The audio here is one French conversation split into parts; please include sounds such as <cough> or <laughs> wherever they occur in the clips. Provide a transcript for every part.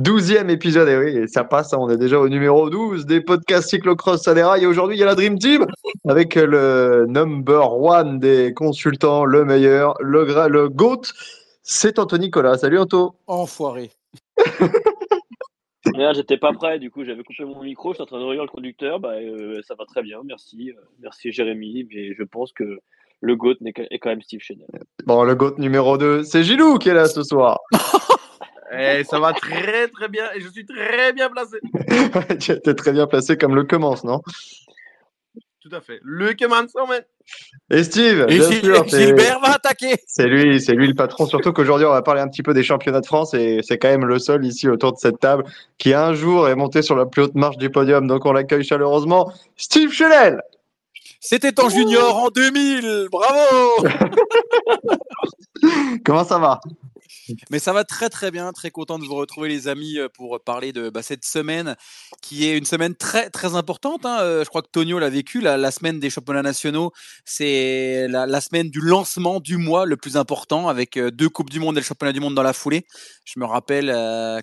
Douzième épisode, et oui, ça passe, hein, on est déjà au numéro 12 des podcasts Cyclocross Salera. Et aujourd'hui, il y a la Dream Team avec le number one des consultants, le meilleur, le, gra- le GOAT. C'est Anthony Nicolas. Salut Anto. Enfoiré. <laughs> Merde, j'étais pas prêt, du coup j'avais coupé mon micro, j'étais en train de nourrir le conducteur, bah, euh, ça va très bien, merci, euh, merci Jérémy, mais je pense que le GOAT est quand même Steve Chenel. Bon, le GOAT numéro 2, c'est Gilou qui est là ce soir. <laughs> Eh, ça va très très bien et je suis très bien placé. <laughs> tu étais très bien placé comme le commence, non? Tout à fait. Le Manson, man. Et Steve, Et bien Gil- sûr, Gilbert va attaquer. C'est lui, c'est lui le patron. Surtout qu'aujourd'hui, on va parler un petit peu des championnats de France et c'est quand même le seul ici autour de cette table qui un jour est monté sur la plus haute marche du podium. Donc on l'accueille chaleureusement, Steve Chenel. C'était en junior en 2000. Bravo. <laughs> Comment ça va? Mais ça va très très bien, très content de vous retrouver les amis euh, pour parler de bah, cette semaine qui est une semaine très très importante. hein. Euh, Je crois que Tonio l'a vécu, la, semaine des championnats nationaux, c'est la, semaine du lancement du mois le plus important avec euh, deux Coupes du Monde et le championnat du monde dans la foulée. Je me rappelle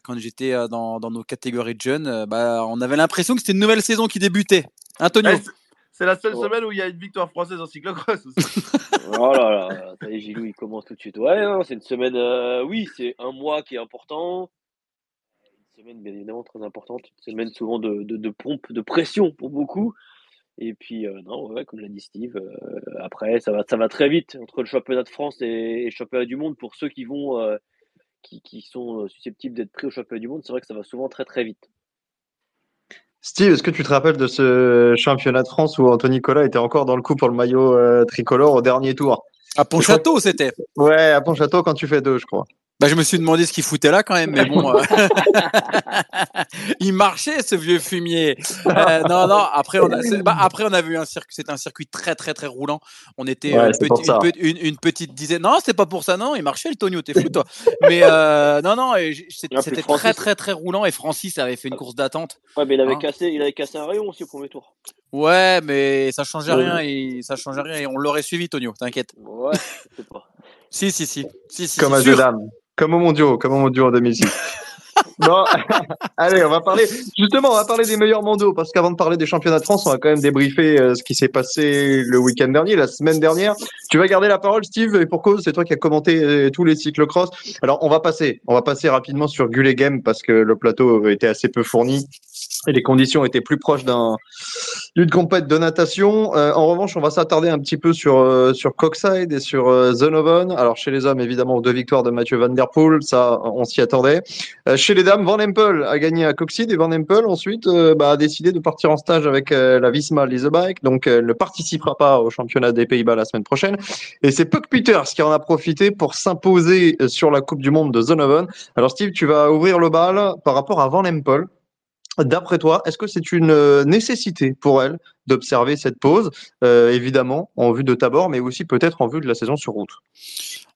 quand j'étais dans, nos catégories de jeunes, bah, on avait l'impression que c'était une nouvelle saison qui débutait. Hein, Tonio? Eh, c'est- la seule Oh. semaine où il y a une victoire française en cyclocross aussi. <laughs> Oh là là, ça y est, Gilou, il commence tout de suite. Ouais, non, c'est une semaine, euh, oui, c'est un mois qui est important, une semaine bien évidemment très importante, une semaine souvent de, de, de pompe, de pression pour beaucoup. Et puis, euh, non, ouais, comme l'a dit Steve, euh, après, ça va, ça va très vite entre le championnat de France et, et le championnat du monde. Pour ceux qui vont, qui, qui sont susceptibles d'être pris au championnat du monde, c'est vrai que ça va souvent très très vite. Steve, est-ce que tu te rappelles de ce championnat de France où Anthony Nicolas était encore dans le coup pour le maillot euh, tricolore au dernier tour? À Pontchâteau, c'était. Ouais, à Pontchâteau quand tu fais deux, je crois. Bah, je me suis demandé ce qu'il foutait là quand même, mais bon. euh, <laughs> il marchait ce vieux fumier. Euh, non, non. Après, on a, bah, après, on a vu un circuit. C'était un circuit très, très, très roulant. On était Ouais, euh, une, petite- ça. une pe- une- une petite dizaine. Non, c'est pas pour ça. Non, il marchait le Tonio. T'es fou toi. Mais euh, non, non. C'était très, très, très roulant. Et Francis avait fait une course d'attente. Ouais, mais il avait Hein. cassé, il avait cassé un rayon aussi au premier tour. Ouais, mais ça changeait Ouais. rien. Et ça changeait rien. Et on l'aurait suivi, Tonio. T'inquiète. Ouais, je sais pas. <laughs> Si, si, si. si, si Comme à sûr. deux dames. Comme au mondiaux, comme au mondiaux en 2006. <laughs> Bon, <laughs> allez, on va parler. Justement, on va parler des meilleurs mondiaux parce qu'avant de parler des championnats de France, on va quand même débriefer euh, ce qui s'est passé le week-end dernier, la semaine dernière. Tu vas garder la parole, Steve, et pour cause, c'est toi qui as commenté euh, tous les cyclocross. Alors, on va passer, on va passer rapidement sur Gullet Game parce que le plateau était assez peu fourni et les conditions étaient plus proches d'un d'une compète de natation. Euh, en revanche, on va s'attarder un petit peu sur euh, sur Coxside et sur euh. Alors chez les hommes, évidemment, deux victoires de Mathieu Van Der Poel, ça, on s'y attendait. Euh, chez les dames, Van Empel a gagné à Coxide et Van Empel ensuite euh, bah, a décidé de partir en stage avec euh, la Visma Leasebike, donc elle ne participera pas au championnat des Pays-Bas la semaine prochaine. Et c'est Puck Peters qui en a profité pour s'imposer sur la Coupe du Monde de Zonovan. Alors Steve, tu vas ouvrir le bal par rapport à Van Empel. D'après toi, est-ce que c'est une euh, nécessité pour elle d'observer cette pause, euh, évidemment en vue de Tabor, mais aussi peut-être en vue de la saison sur route?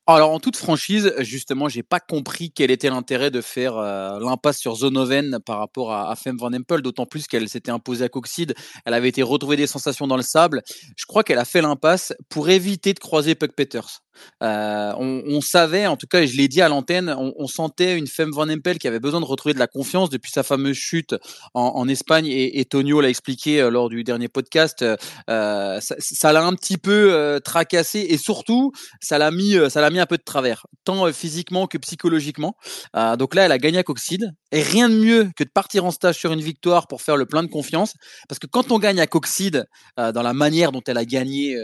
Alors en toute franchise, justement, j'ai pas compris quel était l'intérêt de faire euh, l'impasse sur Zonoven par rapport à, Femme Van Empel, d'autant plus qu'elle s'était imposée à Coxide. Elle avait été retrouvée des sensations dans le sable. Je crois qu'elle a fait l'impasse pour éviter de croiser Puck Peters. Euh, on, savait, en tout cas, et je l'ai dit à l'antenne, on, sentait une Femme Van Empel qui avait besoin de retrouver de la confiance depuis sa fameuse chute en, Espagne. Et, Tonio l'a expliqué euh, lors du dernier podcast. Euh, ça l'a un petit peu euh, tracassé et surtout, ça l'a mis, ça l'a mis un peu de travers, tant physiquement que psychologiquement. Donc là, elle a gagné à Coxide. Et rien de mieux que de partir en stage sur une victoire pour faire le plein de confiance. Parce que quand on gagne à Coxide, dans la manière dont elle a gagné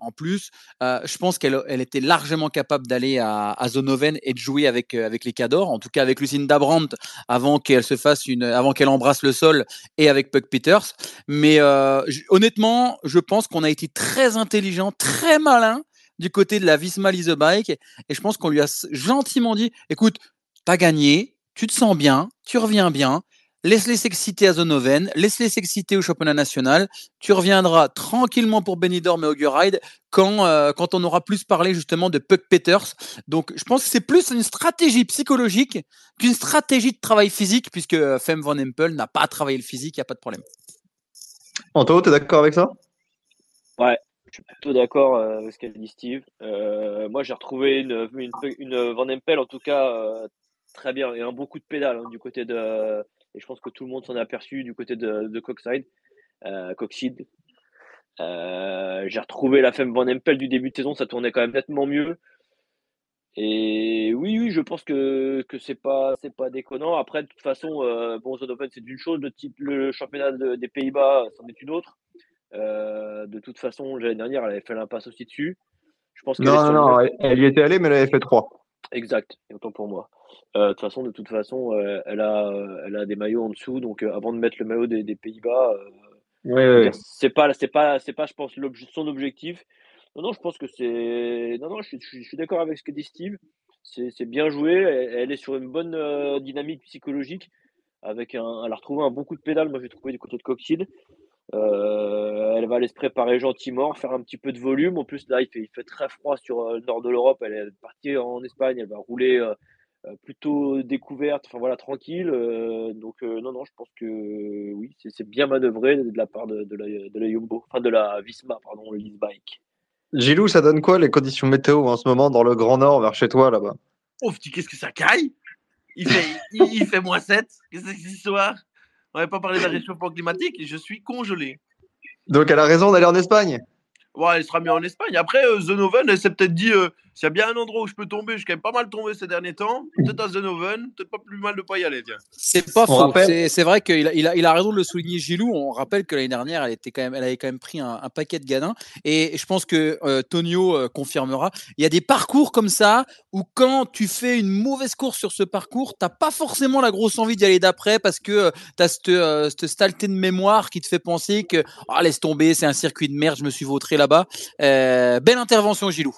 en, plus, je pense qu'elle elle était largement capable d'aller à, à, Zonoven et de jouer avec, avec les Cadors, en tout cas avec Lucinda Brandt avant qu'elle se fasse une, avant qu'elle embrasse le sol et avec Puck Peters. Mais honnêtement, je pense qu'on a été très intelligent, très malin du côté de la Visma Bike et je pense qu'on lui a gentiment dit écoute, t'as gagné, tu te sens bien, tu reviens bien, laisse-les s'exciter à Zonoven, laisse-les s'exciter au championnat national, tu reviendras tranquillement pour Benidorm et Auguride quand, euh, quand on aura plus parlé justement de Puck Peters. Donc je pense que c'est plus une stratégie psychologique qu'une stratégie de travail physique puisque euh, Femme Van Empel n'a pas travaillé le physique, il n'y a pas de problème. Anto, tu es d'accord avec ça? Ouais, je suis plutôt d'accord euh, avec ce qu'a dit Steve. Euh, moi, j'ai retrouvé une, une, une, Van Empel, en tout cas, euh, très bien, et un bon coup de pédale hein, du côté de. Et je pense que tout le monde s'en est aperçu du côté de, de Coxide. Euh, Coxide. j'ai retrouvé la femme Van Empel du début de saison, ça tournait quand même nettement mieux. Et oui, oui, je pense que, que c'est pas c'est pas déconnant. Après, de toute façon, euh, bon, Open, c'est une chose, le, type, le championnat de, des Pays-Bas, c'en est une autre. Euh, de toute façon, l'année dernière, elle avait fait l'impasse aussi dessus. Je pense non, non, non, elle, elle, y était allée, mais elle avait fait 3. Exact, autant pour moi. Euh, de toute façon, de toute façon, euh, elle, a, elle a des maillots en dessous, donc euh, avant de mettre le maillot des, des Pays-Bas, ouais, ouais. c'est pas, c'est pas, c'est pas, je pense, son objectif. Non, non, je pense que c'est. Non, non, je, je, je suis d'accord avec ce que dit Steve. C'est bien joué. Elle, elle, est sur une bonne dynamique psychologique. Avec un, elle a retrouvé un bon coup de pédale. Moi, j'ai trouvé du côté de Coxide. Euh, elle va aller se préparer gentiment, faire un petit peu de volume. En plus, là, il fait, il fait très froid sur euh, le nord de l'Europe. Elle est partie en Espagne. Elle va rouler euh, plutôt découverte, enfin voilà, tranquille. Euh, donc, euh, non, non, je pense que oui, c'est bien manœuvré de la part de, de, la, de la Jumbo, enfin de la Visma, pardon, le Bike. Gilou, ça donne quoi les conditions météo en ce moment dans le Grand Nord vers chez toi là-bas? Oh, qu'est-ce que ça caille? Il fait, il, il fait moins 7. Qu'est-ce que c'est cette histoire? On n'avait pas parlé d'un réchauffement climatique et je suis congelé. Donc elle a raison d'aller en Espagne Ouais, elle sera mieux en Espagne. Après, euh, Zenoven, elle s'est peut-être dit euh, s'il y a bien un endroit où je peux tomber, je suis quand même pas mal tombé ces derniers temps. Peut-être à Zenoven, peut-être pas plus mal de pas y aller. Tiens. C'est pas faux. C'est vrai qu'il a, il a, il a raison de le souligner, Gilou. On rappelle que l'année dernière, elle, était quand même, elle avait quand même pris un, un paquet de gadins. Et je pense que euh, Tonio euh, confirmera. Il y a des parcours comme ça où quand tu fais une mauvaise course sur ce parcours, t'as pas forcément la grosse envie d'y aller d'après parce que euh, t'as cette, euh, cette saleté de mémoire qui te fait penser que oh, laisse tomber, c'est un circuit de merde, je me suis vautré là-bas. Euh, belle intervention, Gilou.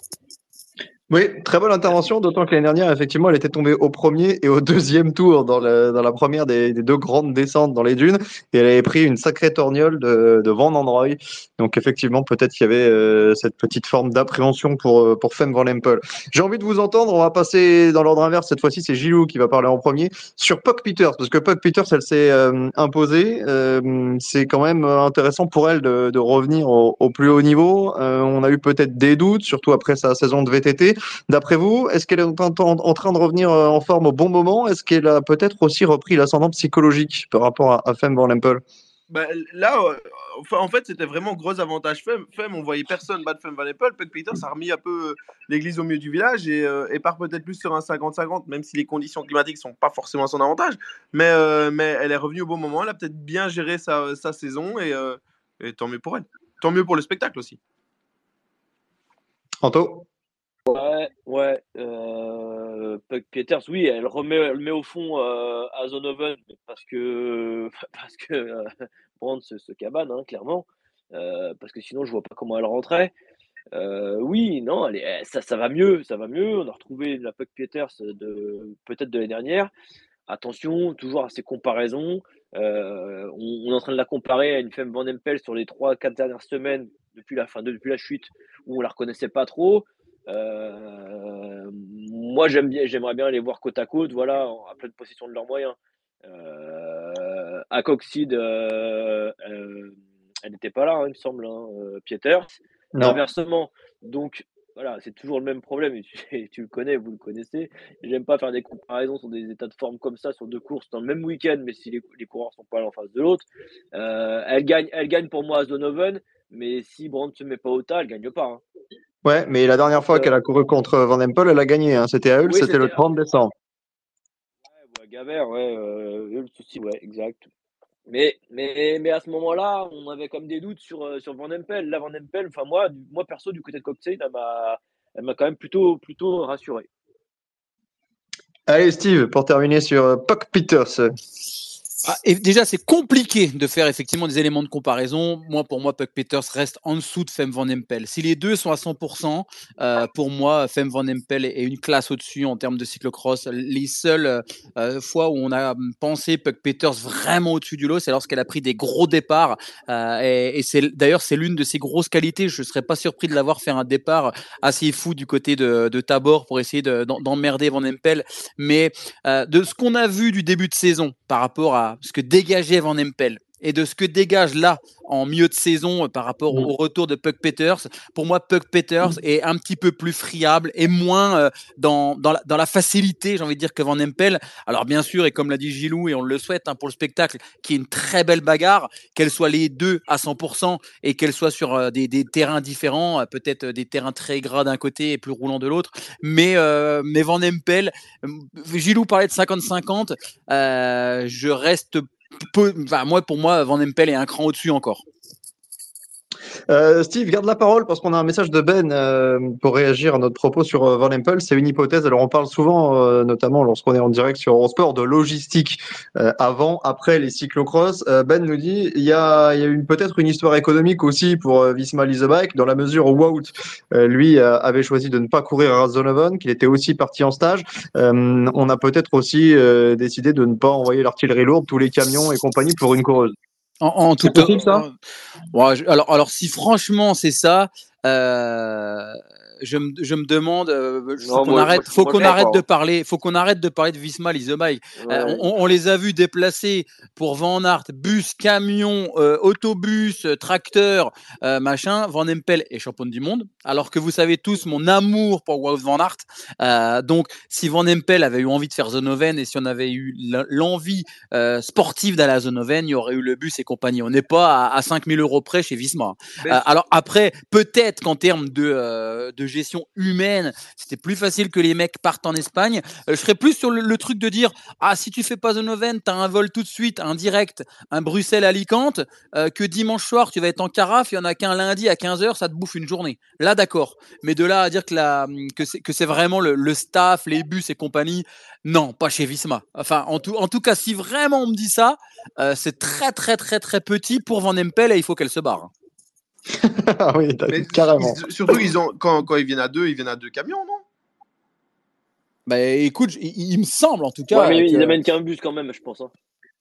Oui, très bonne intervention, d'autant que l'année dernière, effectivement, elle était tombée au premier et au deuxième tour dans, la première des, deux grandes descentes dans les dunes, et elle avait pris une sacrée torgnole de, de Van Androy. Donc effectivement, peut-être qu'il y avait euh, cette petite forme d'appréhension pour, pour Femme Van Lempel. J'ai envie de vous entendre, on va passer dans l'ordre inverse, cette fois-ci c'est Gilou qui va parler en premier, sur Puck Peters, parce que Puck Peters, elle s'est euh, imposée, euh, c'est quand même intéressant pour elle de, de revenir au, au, plus haut niveau. on a eu peut-être des doutes, surtout après sa saison de VTT. D'après vous, est-ce qu'elle est en, train de revenir en forme au bon moment? Est-ce qu'elle a peut-être aussi repris l'ascendant psychologique par rapport à, à Femme Van Lempel? Bah, là, euh, en fait, c'était vraiment gros avantage Femme. Femme, on voyait personne battre Femme Van Apple. Puck Peters a remis un peu l'église au milieu du village et, euh, et part peut-être plus sur un 50-50, même si les conditions climatiques sont pas forcément à son avantage. Mais, euh, mais elle est revenue au bon moment. Elle a peut-être bien géré sa, sa saison et, et tant mieux pour elle. Tant mieux pour le spectacle aussi. Anto? Ouais, ouais. Euh, Puck Peters, oui, elle remet, elle met au fond euh, à Zonoven parce que <laughs> parce que euh, cabane, hein, clairement. Euh, parce que sinon, je vois pas comment elle rentrait. Euh, oui, non, elle est, ça, ça va mieux, ça va mieux. On a retrouvé la Puck Peters de peut-être de l'année dernière. Attention, toujours à ces comparaisons. On, on, est en train de la comparer à une femme Van Empel sur les 3-4 dernières semaines depuis la fin, depuis la chute où on la reconnaissait pas trop. Euh, moi, j'aime bien, j'aimerais bien les voir côte à côte, voilà, à pleine possession de leurs moyens. Euh, à Coxide, euh, euh, elle n'était pas là, hein, il me semble, hein, Pieters. Non. Inversement, donc voilà, c'est toujours le même problème. Tu, <laughs> tu le connais, vous le connaissez. J'aime pas faire des comparaisons sur des états de forme comme ça, sur deux courses dans le même week-end, mais si les, les coureurs sont pas l'un en face de l'autre. Elle gagne, elle gagne pour moi à Zonoven, mais si Brandt se met pas au tas, elle gagne pas. hein. Ouais, mais la dernière fois qu'elle a couru contre Van Empel, elle a gagné. hein. C'était à Hull, Oui, c'était le c'était- 30 décembre. Ouais, ouais, Gavert, ouais, euh, le souci, ouais, exact. Mais, mais, mais à ce moment-là, on avait comme des doutes sur, euh, sur Van Empel. Là, Van Empel, enfin moi, moi perso, du côté de Coxade, elle m'a, elle m'a quand même plutôt, plutôt rassuré. Allez, Steve, pour terminer sur euh, Puck Peters. Ah, et déjà, c'est compliqué de faire effectivement des éléments de comparaison. Moi, pour moi, Puck Peters reste en dessous de Fem Van Empel. Si les deux sont à 100%, euh, pour moi, Fem Van Empel est une classe au-dessus en termes de cyclocross. Les seules euh, fois où on a pensé Puck Peters vraiment au-dessus du lot, c'est lorsqu'elle a pris des gros départs. Euh, et c'est d'ailleurs c'est l'une de ses grosses qualités. Je serais pas surpris de l'avoir faire un départ assez fou du côté de, Tabor pour essayer d'emmerder Van Empel. Mais de ce qu'on a vu du début de saison par rapport à ce que dégageait Van Empel et de ce que dégage là en milieu de saison euh, par rapport au, au retour de Puck Peters, pour moi Puck Peters est un petit peu plus friable et moins euh, dans, dans, la, dans la facilité, j'ai envie de dire, que Van Empel. Alors bien sûr, et comme l'a dit Gilou, et on le souhaite hein, pour le spectacle, qui est une très belle bagarre, qu'elle soit les deux à 100% et qu'elle soit sur euh, des, des terrains différents, peut-être des terrains très gras d'un côté et plus roulants de l'autre, mais, euh, mais Van Empel, Gilou parlait de 50-50, euh, je reste moi, pour moi, Van Empel est un cran au-dessus encore. Euh, Steve, garde la parole parce qu'on a un message de Ben euh, pour réagir à notre propos sur euh, Van Empel. C'est une hypothèse. Alors, on parle souvent, euh, notamment lorsqu'on est en direct sur Eurosport, de logistique euh, avant, après les cyclocross. Ben nous dit il y a, y a peut-être une histoire économique aussi pour Visma Leasebike dans la mesure où Wout, lui, avait choisi de ne pas courir à Zonovan, qu'il était aussi parti en stage. On a peut-être aussi décidé de ne pas envoyer l'artillerie lourde, tous les camions et compagnie pour une coureuse. En, tout possible, ça? Ouais, je- alors, alors, si franchement c'est ça, euh, je, me, je me demande, euh, faut qu'on arrête, faut qu'on arrête de hein. parler, faut qu'on arrête de parler de Visma. Euh, on, on les a vus déplacer pour Van Aert, bus, camion, euh, autobus, tracteur, euh, machin. Van Empel est championne du monde, alors que vous savez tous mon amour pour Wout Van Aert. Donc, si Van Empel avait eu envie de faire Zonoven et si on avait eu l'envie sportive d'aller à Zonoven, il y aurait eu le bus et compagnie. On n'est pas à, à 5000 euros près chez Visma. Alors après, peut-être qu'en termes de, de gestion humaine, c'était plus facile que les mecs partent en Espagne. Euh, je serais plus sur le, truc de dire ah si tu fais pas Zonoven, t'as un vol tout de suite, un direct, un Bruxelles-Alicante, euh, que dimanche soir tu vas être en carafe, il y en a qu'un lundi à 15h, ça te bouffe une journée. Là d'accord, mais de là à dire que la que c'est que c'est vraiment le, staff, les bus et compagnie, non, pas chez Visma. Enfin en tout en tout cas si vraiment on me dit ça, euh, c'est très très très très petit pour Van Empel et il faut qu'elle se barre. <laughs> ah oui, Mais carrément. ils- surtout, ils ont, quand, quand ils viennent à deux, ils viennent à deux camions, non? Bah écoute, il, il me semble en tout cas. Ouais, mais que- ils amènent qu'un bus quand même, je pense. hein.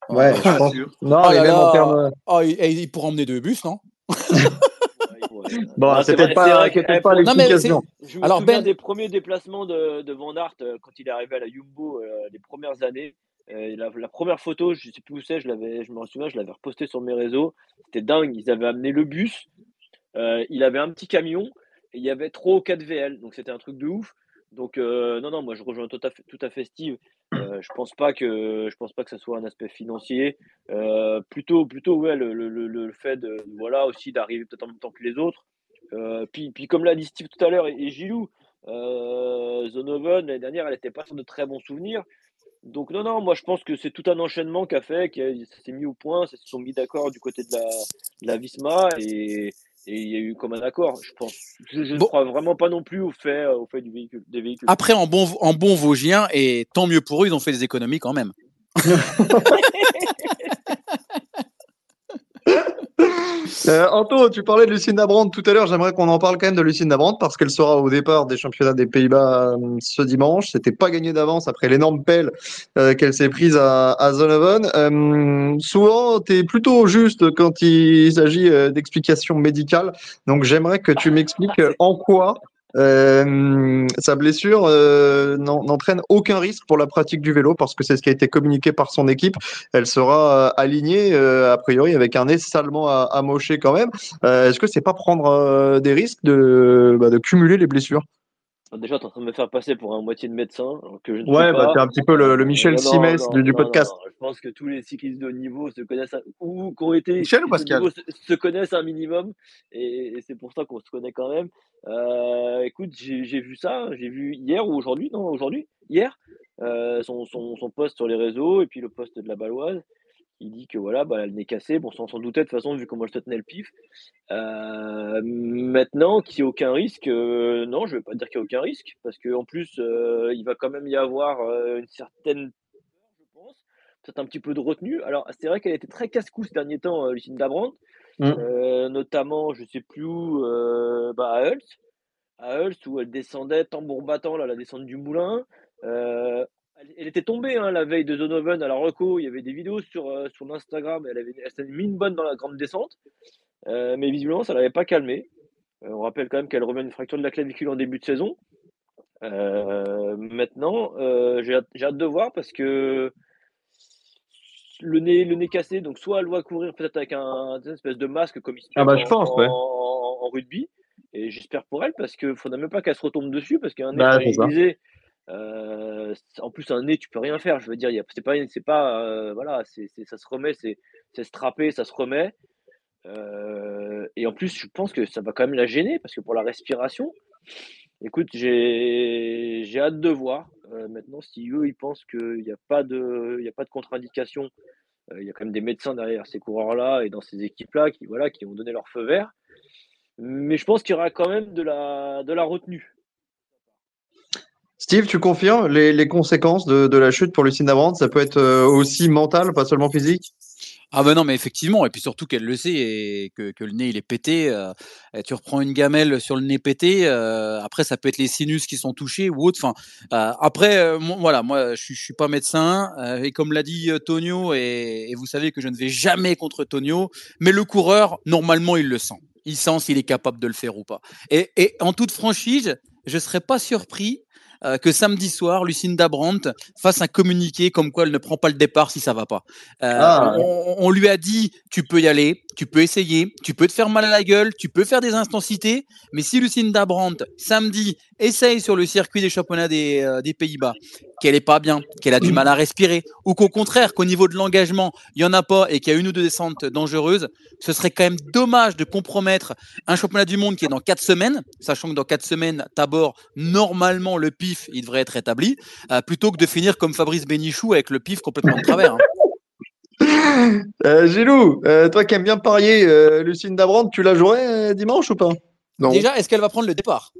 Ouais, je pense. sûr. Non, Oh mais là même en là. termes. Oh, il, il- il pourrait emmener deux bus, non? <laughs> Bon, Ah, c'est c'était pas- c'était eh, pas Non, mais. Je me Alors, souviens Ben- des premiers déplacements de, de Van Aert euh, quand il est arrivé à la Jumbo euh, les premières années. Euh, la, la première photo, je sais plus où c'est, je l'avais, je me souviens, je l'avais reposté sur mes réseaux. C'était dingue. Ils avaient amené le bus. Euh, il avait un petit camion et il y avait 3 ou 4 VL. Donc c'était un truc de ouf. Donc euh, non, non, moi je rejoins tout à fait, tout à fait Steve. Euh, je pense pas que je pense pas que ça soit un aspect financier. Plutôt, plutôt ouais, le, le, le- fait de voilà aussi d'arriver peut-être en même temps que les autres. Puis, puis comme l'a dit Steve tout à l'heure et, Gilou, euh, Zonoven l'année dernière, elle n'était pas sur de très bons souvenirs. Donc non, non, moi je pense que c'est tout un enchaînement qu'a fait, ça s'est mis au point, se sont mis d'accord du côté de la, de la Visma et et il y a eu comme un accord. Je pense, je, je ne Bon. crois vraiment pas non plus au fait, au fait du véhicule, des véhicules. Après, en bon, en bon Vosgien, et tant mieux pour eux, ils ont fait des économies quand même. <laughs> Euh, Anto, tu parlais de Lucinda Brandt tout à l'heure. J'aimerais qu'on en parle quand même de Lucinda Brandt parce qu'elle sera au départ des championnats des Pays-Bas euh, ce dimanche. C'était pas gagné d'avance après l'énorme pelle euh, qu'elle s'est prise à, à Zonovan. Euh, souvent, tu es plutôt juste quand il s'agit d'explications médicales. Donc, j'aimerais que tu m'expliques en quoi Euh, sa blessure euh, n'en- n'entraîne aucun risque pour la pratique du vélo parce que c'est ce qui a été communiqué par son équipe. Elle sera euh, alignée euh, a priori avec un nez salement à- amoché quand même. Euh, Est-ce que c'est pas prendre des risques de, bah, de cumuler les blessures? Déjà, tu es en train de me faire passer pour un moitié de médecin, alors que je ne Ouais, bah pas. t'es un petit peu le, le Michel Non, Simès non, du, du non, podcast. non, non. Je pense que tous les cyclistes de haut niveau se connaissent, un- ou qui ont été Michel ou Pascal niveau se, se connaissent un minimum, et, et c'est pour ça qu'on se connaît quand même. Euh, écoute, j'ai j'ai vu ça, j'ai vu hier ou aujourd'hui, non, aujourd'hui, hier, euh, son, son, son post sur les réseaux, et puis le post de la Baloise. Il dit que voilà, bah, le nez cassé, bon, sans s'en douter de toute façon, vu comment elle se tenait le pif. Euh, maintenant, qu'il n'y ait aucun risque, euh, non, je ne vais pas dire qu'il n'y a aucun risque, parce qu'en plus, euh, il va quand même y avoir une certaine je pense, peut-être un petit peu de retenue. Alors, c'est vrai qu'elle était très casse-cou ces derniers temps, Lucinda Brandt, Mm. euh, notamment, je ne sais plus où, bah, à Hulst, à Hulst, où elle descendait tambour battant, là, la descente du moulin. Euh, elle, elle était tombée hein, la veille de Zonoven à la Reco. Il y avait des vidéos sur, euh, sur Instagram. Elle avait elle s'était mis une bonne dans la grande descente. Euh, mais visiblement, ça ne l'avait pas calmée. Euh, on rappelle quand même qu'elle revient d'une fracture de la clavicule en début de saison. Euh, maintenant, j'ai hâte, de voir parce que le nez, le nez cassé, donc soit elle va courir peut-être avec un une espèce de masque comme se Ah bah, en, je pense, ouais. en- en rugby. Et j'espère pour elle parce qu'il ne faudrait même pas qu'elle se retombe dessus parce qu'un nez Bah, en plus un nez tu peux rien faire. Je veux dire, c'est pas, pas, voilà, c'est, ça se remet, c'est, c'est strappé, ça se remet. Et en plus, je pense que ça va quand même la gêner parce que pour la respiration, écoute, j'ai, j'ai hâte de voir. Maintenant, si eux ils pensent qu'il n'y a pas de, il y a pas de contre-indication, il y a quand même des médecins derrière ces coureurs-là et dans ces équipes-là qui, voilà, qui ont donné leur feu vert. Mais je pense qu'il y aura quand même de la, de la retenue. Steve, tu confirmes les, les conséquences de, de la chute pour Lucinda Brandt Ça peut être euh, aussi mental, pas seulement physique? Ah ben non, mais effectivement, et puis surtout qu'elle le sait et que, que le nez il est pété. euh, tu reprends une gamelle sur le nez pété, euh, après ça peut être les sinus qui sont touchés ou autre. Enfin, après, voilà, moi je, suis- pas médecin et comme l'a dit Tonio, et, et vous savez que je ne vais jamais contre Tonio, mais le coureur normalement il le sent, il sent s'il est capable de le faire ou pas. Et, et en toute franchise, je serais pas surpris. Euh, que samedi soir, Lucinda Brandt fasse un communiqué comme quoi elle ne prend pas le départ si ça va pas. Euh, Ah, on, lui a dit tu peux y aller, tu peux essayer, tu peux te faire mal à la gueule, tu peux faire des intensités, mais si Lucinda Brandt samedi essaye sur le circuit des championnats des, euh, des Pays-Bas, qu'elle est pas bien, qu'elle a du mal à respirer, ou qu'au contraire qu'au niveau de l'engagement il y en a pas et qu'il y a une ou deux descentes dangereuses, ce serait quand même dommage de compromettre un championnat du monde qui est dans quatre semaines, sachant que dans quatre semaines, Tabor, normalement le pif il devrait être établi, euh, plutôt que de finir comme Fabrice Bénichou avec le pif complètement de travers. hein. <laughs> Euh, Gilou, euh, toi qui aimes bien parier, euh, Lucinda Brandt, tu la jouerais euh, dimanche ou pas? Non. Déjà, est-ce qu'elle va prendre le départ?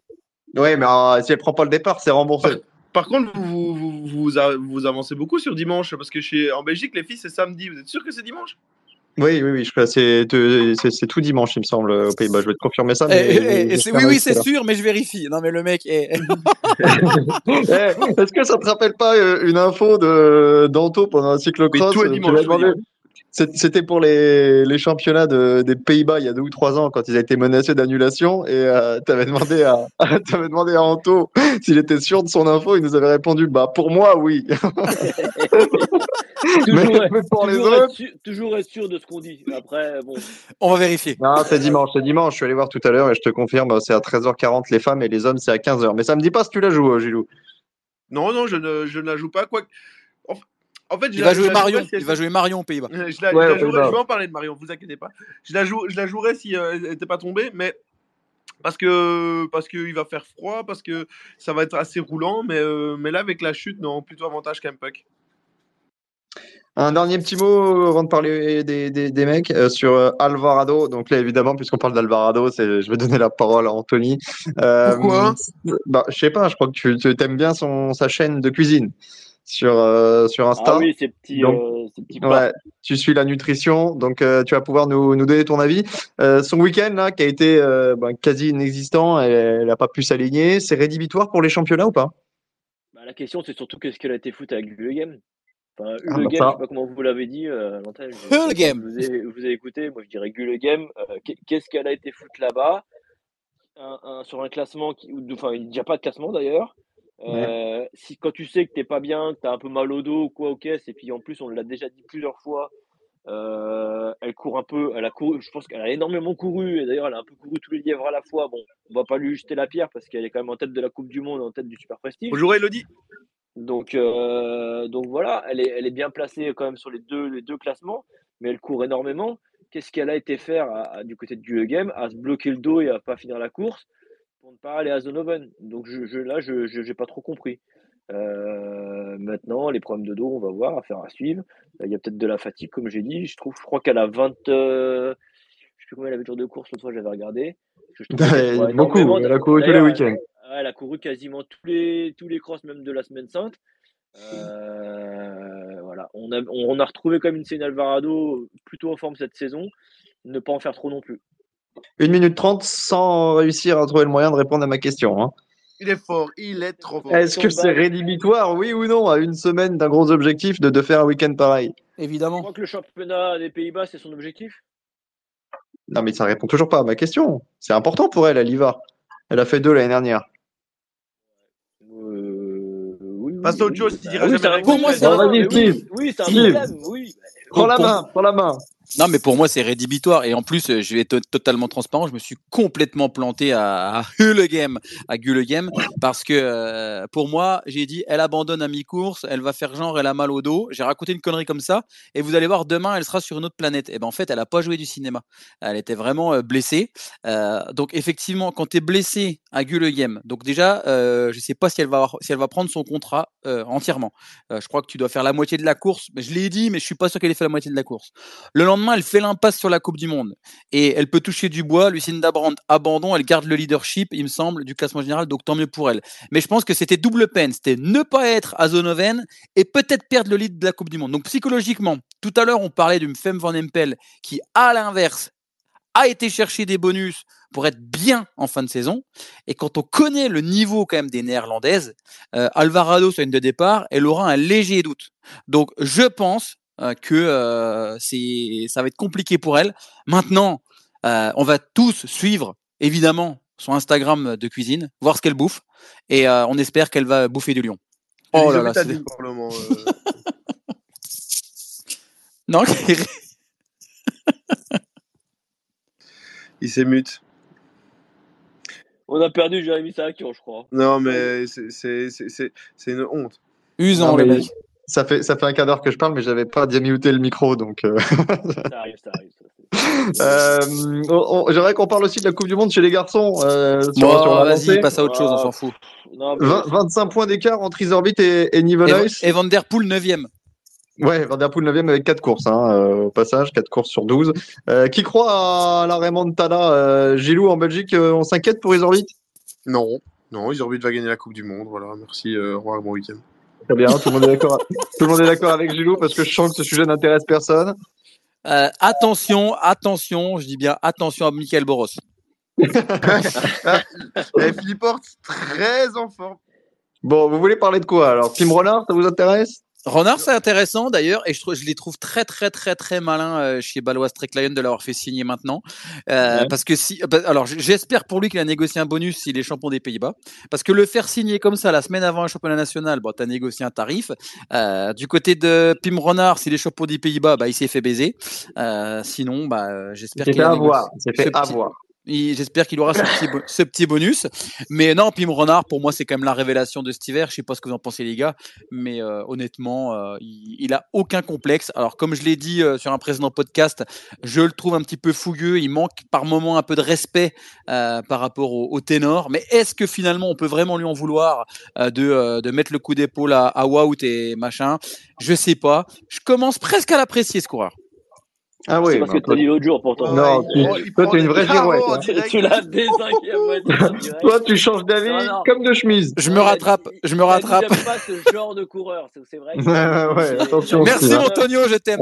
Oui, mais euh, si elle prend pas le départ, c'est remboursé. Par contre, vous, vous, vous avancez beaucoup sur dimanche parce que chez, en Belgique, les filles, c'est samedi. Vous êtes sûr que c'est dimanche? Oui, oui, oui, je crois que c'est c'est- c'est tout dimanche, il me semble, aux Pays-Bas. Je vais te confirmer ça. Eh, Mais eh, eh, Oui, oui, c'est sûr, mais je vérifie. Non, mais le mec est. <laughs> <laughs> Est-ce que ça te rappelle pas euh, une info de d'Anto pendant un cyclocross Mais tout est euh, dimanche, C'était pour les, les championnats de- des Pays-Bas il y a deux ou trois ans quand ils a été menacés d'annulation et euh, t'avais demandé à <laughs> t'avais demandé à Anto s'il était sûr de son info. Il nous avait répondu bah pour moi oui. <laughs> Toujours, mais, mais pour les toujours, être autres. sûr, toujours être sûr de ce qu'on dit. Après, bon. On va vérifier. Non, c'est dimanche, c'est dimanche. Je suis allé voir tout à l'heure et je te confirme, c'est à 13h40 les femmes et les hommes c'est à 15h. Mais ça me dit pas si tu la joues, euh, Gilou. Non, non, je ne, je ne la joue pas. Quoi... que- En, fait, je Il la- va jouer Marion. si elle Il va jouer Marion aux Pays-Bas. Euh, Je la, Ouais, je la ouais, jouerais- je vais en parler de Marion, vous inquiétez pas. Je la, joue, je la jouerais si euh, elle n'était pas tombée, mais parce que parce qu'il va faire froid, parce que ça va être assez roulant, mais, euh, mais là avec la chute, non, plutôt avantage qu'un puck. Un dernier petit mot avant de parler des, des, des mecs euh, sur euh, Alvarado. Donc là, évidemment, puisqu'on parle d'Alvarado, c'est, je vais donner la parole à Anthony. Euh, Pourquoi? bah, Je sais pas, je crois que tu, tu aimes bien son, sa chaîne de cuisine sur, euh, sur Insta. Ah oui, ces petits, Donc, euh, ces petits plats. Ouais, tu suis la nutrition, donc euh, tu vas pouvoir nous, nous donner ton avis. Euh, son week-end, là, qui a été euh, ben, quasi inexistant, elle n'a pas pu s'aligner. C'est rédhibitoire pour les championnats ou pas? Bah, la question, c'est surtout qu'est-ce qu'elle a été foutre avec le game? Enfin, Ah, bah, game, ça. je sais pas comment vous l'avez dit euh, à l'antenne. vous ai, je vous ai écouté, moi je dirais Gulle Game. Euh, qu'est- qu'est-ce qu'elle a été foutre là-bas? Un, un- sur un classement qui, enfin, il n'y a pas de classement d'ailleurs. Euh, si quand tu sais que t'es pas bien, que t'as un peu mal au dos ou quoi, ok, et puis en plus on l'a déjà dit plusieurs fois, euh, elle court un peu, elle a couru, je pense qu'elle a énormément couru, et d'ailleurs elle a un peu couru tous les lièvres à la fois. Bon, on va pas lui jeter la pierre parce qu'elle est quand même en tête de la Coupe du Monde, en tête du Super Prestige. Bonjour Elodie. Donc, euh, donc voilà, elle est, elle est bien placée quand même sur les deux, les deux classements, mais elle court énormément. Qu'est-ce qu'elle a été faire à- à- du côté de Gulegem À se bloquer le dos et à pas finir la course ne pas aller à Zonoven. Donc je, je- là, je n'ai pas trop compris. Euh, maintenant, les problèmes de dos, on va voir, affaire à suivre. Il y a peut-être de la fatigue, comme j'ai dit. Je trouve, je crois qu'elle a 20. euh, je sais plus combien elle avait de course l'autre fois, j'avais regardé. Je <laughs> Beaucoup, elle a couru tous les week-ends. Elle a couru quasiment tous les, tous les crosses, même de la semaine sainte. Euh, voilà. on, a, on a retrouvé comme une Alvarado plutôt en forme cette saison. Ne pas en faire trop non plus. 1 minute 30 sans réussir à trouver le moyen de répondre à ma question. hein. Il est fort, il est trop fort. Est-ce que c'est rédhibitoire, oui ou non, à une semaine d'un gros objectif de, de faire un week-end pareil? Je Évidemment. crois que le championnat des Pays-Bas, c'est son objectif? Non, mais ça répond toujours pas à ma question. C'est important pour elle, elle y va. Elle a fait deux l'année dernière. Euh, oui, oui, Passe à autre oui, chose, oui, il bah dira oui, jamais c'est un rien. Pour moi, oui, c'est un- Vas-y, oui, c'est un problème. Oui. Prends la main, prends la main. Non, mais pour moi, c'est rédhibitoire. Et en plus, euh, je vais être totalement transparent. Je me suis complètement planté à, à <laughs> à parce que euh, pour moi, j'ai dit, elle abandonne à mi-course, elle va faire genre, elle a mal au dos. J'ai raconté une connerie comme ça. Et vous allez voir, demain, elle sera sur une autre planète. Et ben, en fait, elle a pas joué du cinéma. Elle était vraiment euh, blessée. Donc, effectivement, quand tu es blessé à Gullegem, donc déjà, je sais pas si elle va, si elle va prendre son contrat entièrement. Je crois que tu dois faire la moitié de la course. Je l'ai dit, mais je suis pas sûr qu'elle ait fait la moitié de la course. Le lendemain, elle fait l'impasse sur la Coupe du Monde. Et elle peut toucher du bois. Lucinda Brandt, abandon. Elle garde le leadership, il me semble, du classement général. Donc tant mieux pour elle. Mais je pense que c'était double peine. C'était ne pas être à Zonoven et peut-être perdre le lead de la Coupe du Monde. Donc psychologiquement, tout à l'heure, on parlait d'une Femme Van Empel qui, à l'inverse, a été chercher des bonus pour être bien en fin de saison. Et quand on connaît le niveau quand même des néerlandaises, euh, Alvarado sur une de départ, elle aura un léger doute. Donc je pense que euh, c'est ça va être compliqué pour elle. Maintenant, euh, on va tous suivre évidemment son Instagram de cuisine, voir ce qu'elle bouffe, et euh, on espère qu'elle va bouffer du lion. Oh là là, c'est- pour le moment. euh. <laughs> non, il s'émute. On a perdu Jérémy Sakian, je crois. Non, mais c'est- c'est c'est- c'est- c'est une honte. usant Non, le mais mec. Ça fait, ça fait un quart d'heure que je parle, mais j'avais pas démuté le micro, donc. euh, Ça arrive, ça arrive. ça. <laughs> euh, on- on- J'aimerais qu'on parle aussi de la Coupe du Monde chez les garçons. euh, Bon, vas-y, passe à autre chose, on s'en fout. Non, mais 20 25 points d'écart entre Isorbit et, et Et, Nivelles. et Van Der Poel 9ème. Ouais, Van Der Poel 9 avec 4 courses, hein, euh, au passage, 4 courses sur 12. Euh, qui croit à la remontada euh, Gilou en Belgique, on s'inquiète pour Isorbit? Non, non, Isorbit va gagner la Coupe du Monde. Voilà, merci. Euh, au revoir, bon week-end. Très bien, tout le monde est d'accord. tout le monde est d'accord avec Gilou parce que je sens que ce sujet n'intéresse personne. Euh, attention, attention, je dis bien attention à Michael Boros. <laughs> Et Philippe Horst, très en forme. Bon, vous voulez parler de quoi alors? Tim Renard, ça vous intéresse? Renard, c'est intéressant d'ailleurs, et je, trouve, je les trouve très très très très malins euh, chez Balois Strick Lion de l'avoir fait signer maintenant, Euh, Ouais. parce que si, bah, alors j'espère pour lui qu'il a négocié un bonus s'il est champion des Pays-Bas, parce que le faire signer comme ça la semaine avant un championnat national, bon, t'as négocié un tarif. Euh, du côté de Pim Renard, s'il est champion des Pays-Bas, bah il s'est fait baiser. Sinon, bah j'espère C'est qu'il fait a avoir. négocié- fait ce petit- avoir. J'espère qu'il aura ce petit, bonus. Mais non, Pim Renard, pour moi, c'est quand même la révélation de cet hiver. Je sais pas ce que vous en pensez, les gars. Mais euh, honnêtement, euh, il, il a aucun complexe. Alors, comme je l'ai dit euh, sur un précédent podcast, je le trouve un petit peu fougueux. Il manque par moment un peu de respect euh, par rapport au, au ténor. Mais est-ce que finalement, on peut vraiment lui en vouloir euh, de, euh, de mettre le coup d'épaule à, à Wout et machin? Je sais pas. Je commence presque à l'apprécier, ce coureur. Ah oui. c'est parce bah, que tu as dit l'autre jour, pourtant. Non, Ouais, tu- il toi, t'es une vraie girouette, hein. Tu l'as direct. Toi, tu changes d'avis Non, non. comme de chemise. Je me rattrape. Je me rattrape. J'aime pas ce genre de coureur. C'est vrai. que- <laughs> Ouais, ouais, attention. Merci, hein. Antonio, je t'aime.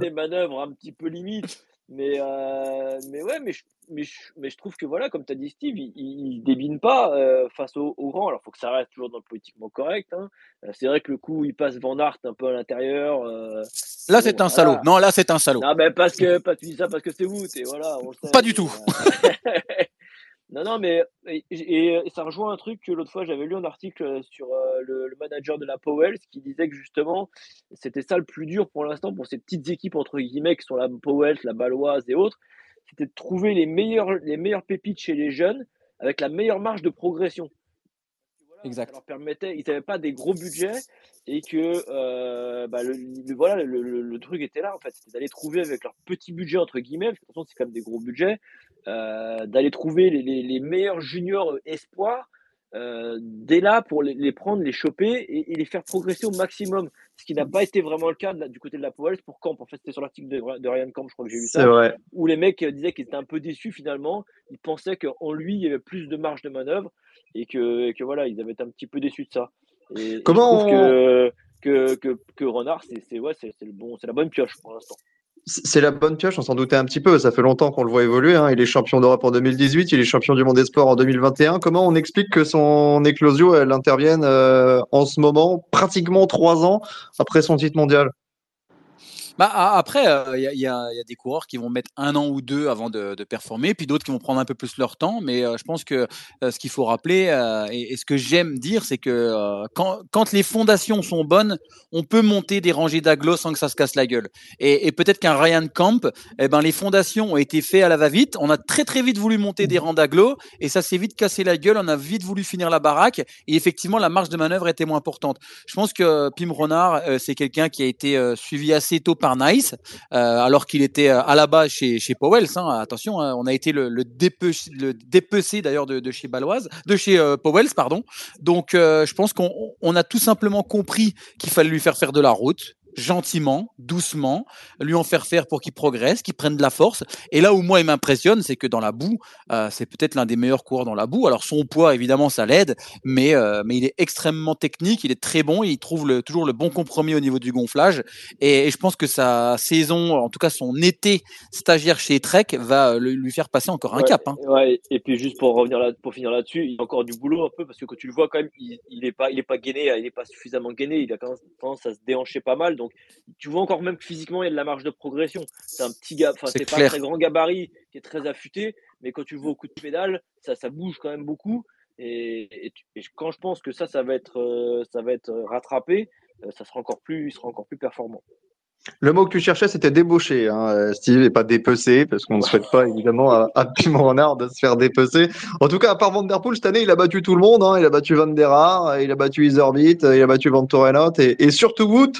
Des manœuvres un petit peu limites. Mais, euh, mais ouais, mais je, mais, je, mais je trouve que voilà, comme tu as dit Steve, il, il, il débine pas euh, face au, au grand. Alors, faut que ça reste toujours dans le politiquement correct. Hein. Euh, C'est vrai que le coup, il passe Van Aert un peu à l'intérieur. euh, Là, bon, c'est un voilà. salaud. Non, là, c'est un salaud. Non, mais parce que pas, tu dis ça parce que c'est vous, et voilà, on le sait. Pas du tout. <laughs> <laughs> Euh, Non, non, mais et, ça rejoint un truc que l'autre fois j'avais lu un article sur le, le, manager de la Powell qui disait que justement c'était ça le plus dur pour l'instant pour ces petites équipes entre guillemets qui sont la Powell, la Baloise et autres, c'était de trouver les meilleurs les pépites chez les jeunes avec la meilleure marge de progression. Exact. Ça leur permettait, ils n'avaient pas des gros budgets et que euh, bah, le, voilà, le, truc était là en fait, c'était d'aller trouver avec leur petit budget entre guillemets, parce que c'est quand même des gros budgets, euh, d'aller trouver les, les, meilleurs juniors espoirs euh, dès là pour les, prendre, les choper et, les faire progresser au maximum. Ce qui n'a pas été vraiment le cas du côté de la Powell pour Camp. En fait, c'était sur l'article de, de, Ryan Camp, je crois que j'ai vu ça. Vrai. Où les mecs disaient qu'ils étaient un peu déçus finalement. Ils pensaient qu'en lui, il y avait plus de marge de manœuvre et que, que voilà, ils avaient été un petit peu déçus de ça. Et, Comment que, que, que, que Renard, c'est ouais, le bon, la bonne pioche pour l'instant. C'est la bonne pioche, on s'en doutait un petit peu. Ça fait longtemps qu'on le voit évoluer. Hein. Il est champion d'Europe en 2018, il est champion du monde des sports en 2021. Comment on explique que son éclosion, elle intervienne euh, en ce moment, pratiquement trois ans après son titre mondial? Bah, après, il y, a, des coureurs qui vont mettre un an ou deux avant de, performer, puis d'autres qui vont prendre un peu plus leur temps. Mais je pense que ce qu'il faut rappeler, et, ce que j'aime dire, c'est que quand, les fondations sont bonnes, on peut monter des rangées d'agglos sans que ça se casse la gueule. Et, peut-être qu'un Ryan Camp, eh ben, les fondations ont été faites à la va-vite. On a très très vite voulu monter des rangs d'agglos, et ça s'est vite cassé la gueule. On a vite voulu finir la baraque, et effectivement, la marge de manœuvre était moins importante. Je pense que Pim Renard, c'est quelqu'un qui a été suivi assez tôt par Nice, euh, alors qu'il était euh, à la base chez, chez Powell. Hein, attention, hein, on a été le, le, dépecé, d'ailleurs de, chez Baloise, de chez euh, Powell, pardon. Donc, je pense qu'on a tout simplement compris qu'il fallait lui faire faire de la route, gentiment, doucement, lui en faire faire pour qu'il progresse, qu'il prenne de la force. Et là où moi il m'impressionne, c'est que dans la boue, euh, c'est peut-être l'un des meilleurs coureurs dans la boue. Alors son poids, évidemment, ça l'aide, mais euh, mais il est extrêmement technique, il est très bon, il trouve le, toujours le bon compromis au niveau du gonflage. Et, je pense que sa saison, en tout cas son été stagiaire chez Trek, va lui faire passer encore un cap. Hein. Ouais, et puis juste pour revenir là, pour finir là-dessus, il y a encore du boulot un peu parce que quand tu le vois quand même, il, il est pas, il est pas gainé, il est pas suffisamment gainé, il a quand même tendance à se déhancher pas mal. Donc tu vois encore même que physiquement, il y a de la marge de progression. C'est un petit gars, enfin, c'est pas un très grand gabarit qui est très affûté, mais quand tu le vois au coup de pédale, ça, ça bouge quand même beaucoup. Et, quand je pense que ça, ça va être, euh, ça va être rattrapé, euh, ça sera encore plus, il sera encore plus performant. Le mot que tu cherchais, c'était débaucher, hein, euh, Steve, et pas dépecer, parce qu'on ne souhaite pas évidemment à, à Renard de se faire dépecer. En tout cas, à part Van Der Poel, cette année, il a battu tout le monde. Hein, il a battu Van Der Haar, il a battu Iserbit, il a battu Van Torenot, et, et surtout Wout,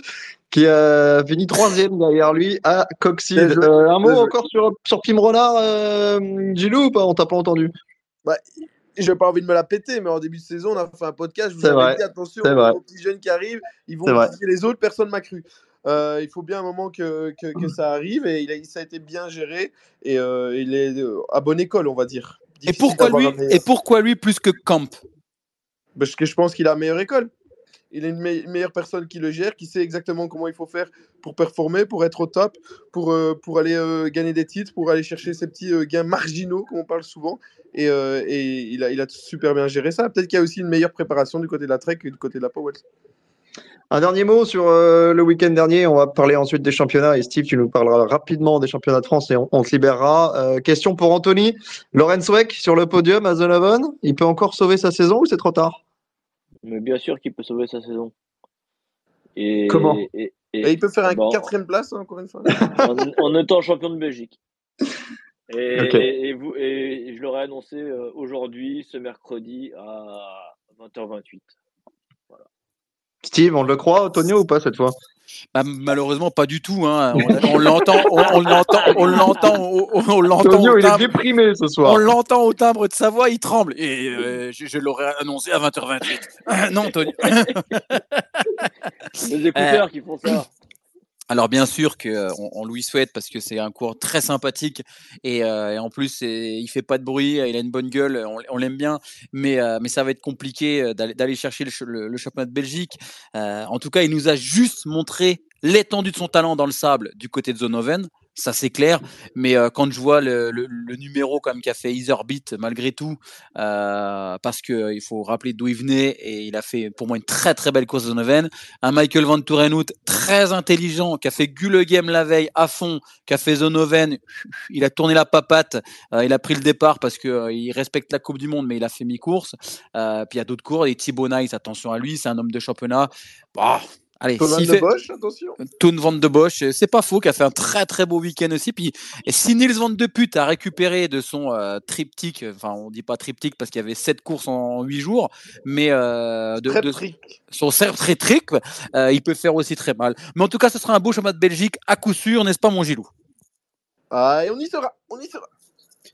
qui a fini troisième derrière lui à Coxide. Euh, un mot encore sur, sur Pim Renard, euh, Gilou, ou pas? On t'a pas entendu bah, j'ai pas envie de me la péter, mais en début de saison, on a fait un podcast. Je vous avais dit attention aux petits jeunes qui arrivent, ils vont les autres, personne m'a cru. Euh, il faut bien un moment que, que, ça arrive et il a, ça a été bien géré et euh, il est à bonne école, on va dire. et pourquoi, lui, et pourquoi lui plus que Camp? Parce que je pense qu'il a la meilleure école il est une, meilleure personne qui le gère, qui sait exactement comment il faut faire pour performer, pour être au top, pour, euh, pour aller euh, gagner des titres, pour aller chercher ces petits euh, gains marginaux, comme on parle souvent. Et, et il, a, il, a, super bien géré ça. Peut-être qu'il y a aussi une meilleure préparation du côté de la Trek que du côté de la Powell. Un dernier mot sur le week-end dernier. On va parler ensuite des championnats. Et Steve, tu nous parleras rapidement des championnats de France et on, on te libérera. question pour Anthony. Lorenz Weck sur le podium à Zonavon. Il peut encore sauver sa saison ou c'est trop tard? Mais bien sûr qu'il peut sauver sa saison. Et, Comment? et, il peut faire un quatrième place, hein, encore une fois. <laughs> en, étant champion de Belgique. Et, vous, et je l'aurais annoncé euh, aujourd'hui, ce mercredi, à 20h28. Voilà. Steve, on le croit, Antonio, ou pas cette fois? Bah, malheureusement, pas du tout. Hein. <laughs> On, l'entend, on, l'entend, on l'entend, on, l'entend. il est déprimé ce soir. On l'entend au timbre de sa voix, il tremble. Et euh, je, l'aurais annoncé à 20h28. <laughs> non, Tony. Les écouteurs euh, qui font ça. Alors bien sûr qu'on euh, on lui souhaite parce que c'est un cours très sympathique et, euh, en plus il fait pas de bruit, il a une bonne gueule, on, l'aime bien, mais euh, mais ça va être compliqué d'aller chercher le, le, de Belgique. en tout cas, il nous a juste montré l'étendue de son talent dans le sable du côté de Zonoven. Ça c'est clair. Mais euh, quand je vois le, numéro comme qu'a fait Etherbeat malgré tout, euh, parce que euh, il faut rappeler d'où il venait et il a fait pour moi une très très belle course de Noven. Un Michael Van Tourenhout très intelligent qui a fait Gulle Game la veille à fond, qui a fait Zonoven, il a tourné la papate, il a pris le départ parce que il respecte la Coupe du Monde, mais il a fait mi-course. Puis il y a d'autres cours, et Thibaut Nice, attention à lui, c'est un homme de championnat. Bah, Allez, Thomas s'il de fait- Bosch, attention. Toon Van de Bosch, euh, c'est pas faux, qui a fait un très très beau week-end aussi. Puis et si Nils Van de Put a récupéré de son euh, triptyque, enfin on dit pas triptyque parce qu'il y avait sept courses en huit jours, mais euh, de, Très de trick. son cerf très trick, euh, il peut faire aussi très mal. Mais en tout cas, ce sera un beau championnat de Belgique à coup sûr, n'est-ce pas mon Gilou? Ah, et on y sera, on y sera.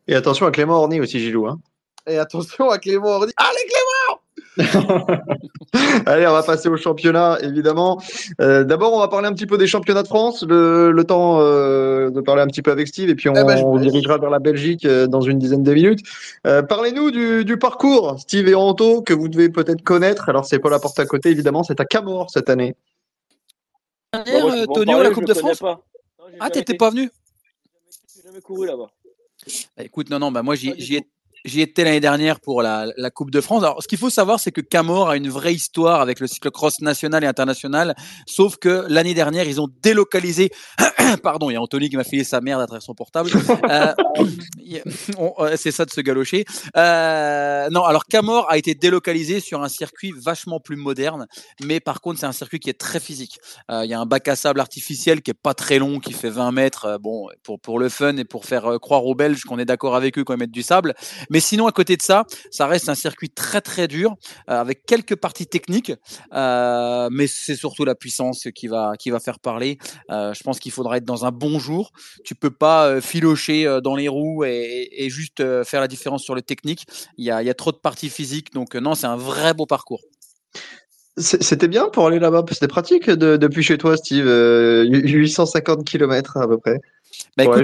Et attention à Clément Orny aussi, Gilou. Hein. Et attention à Clément Ordi. Allez, Clément <laughs> Allez, on va passer au championnat, évidemment. Euh, D'abord, on va parler un petit peu des championnats de France, le, le temps euh, de parler un petit peu avec Steve, et puis on, Eh ben, je- on dirigera vers la Belgique euh, dans une dizaine de minutes. Euh, Parlez-nous du, du parcours, Steve et Anto, que vous devez peut-être connaître. Alors, c'est pas la porte à côté, évidemment, c'est à Camor cette année. Dernière, Bah, en Tonio, parler, la Coupe de France pas. Non, j'ai Ah, t'étais pas venu? J'ai jamais couru là-bas. Bah, Écoute, non, non, bah moi j'y ai-. J'y étais l'année dernière pour la, la Coupe de France. Alors, ce qu'il faut savoir, c'est que Camor a une vraie histoire avec le cyclocross national et international, sauf que l'année dernière, ils ont délocalisé. <coughs> Pardon, il y a Anthony qui m'a filé sa merde à travers son portable. <laughs> Euh, euh, c'est ça de se galocher. Euh, non, alors Camor a été délocalisé sur un circuit vachement plus moderne, mais par contre, c'est un circuit qui est très physique. Euh, Il y a un bac à sable artificiel qui est pas très long, qui fait 20 mètres, bon, pour, pour le fun et pour faire croire aux Belges qu'on est d'accord avec eux quand ils mettent du sable. Mais sinon, à côté de ça, ça reste un circuit très très dur, euh, avec quelques parties techniques, euh, mais c'est surtout la puissance qui va, qui va faire parler. Euh, je pense qu'il faudra être dans un bon jour. Tu peux pas filocher dans les roues et, juste faire la différence sur le technique. Il y a, y a trop de parties physiques, donc non, c'est un vrai beau parcours. C'était bien pour aller là-bas, c'était pratique de- depuis chez toi, Steve. euh, 850 km à peu près. Bah Ouais,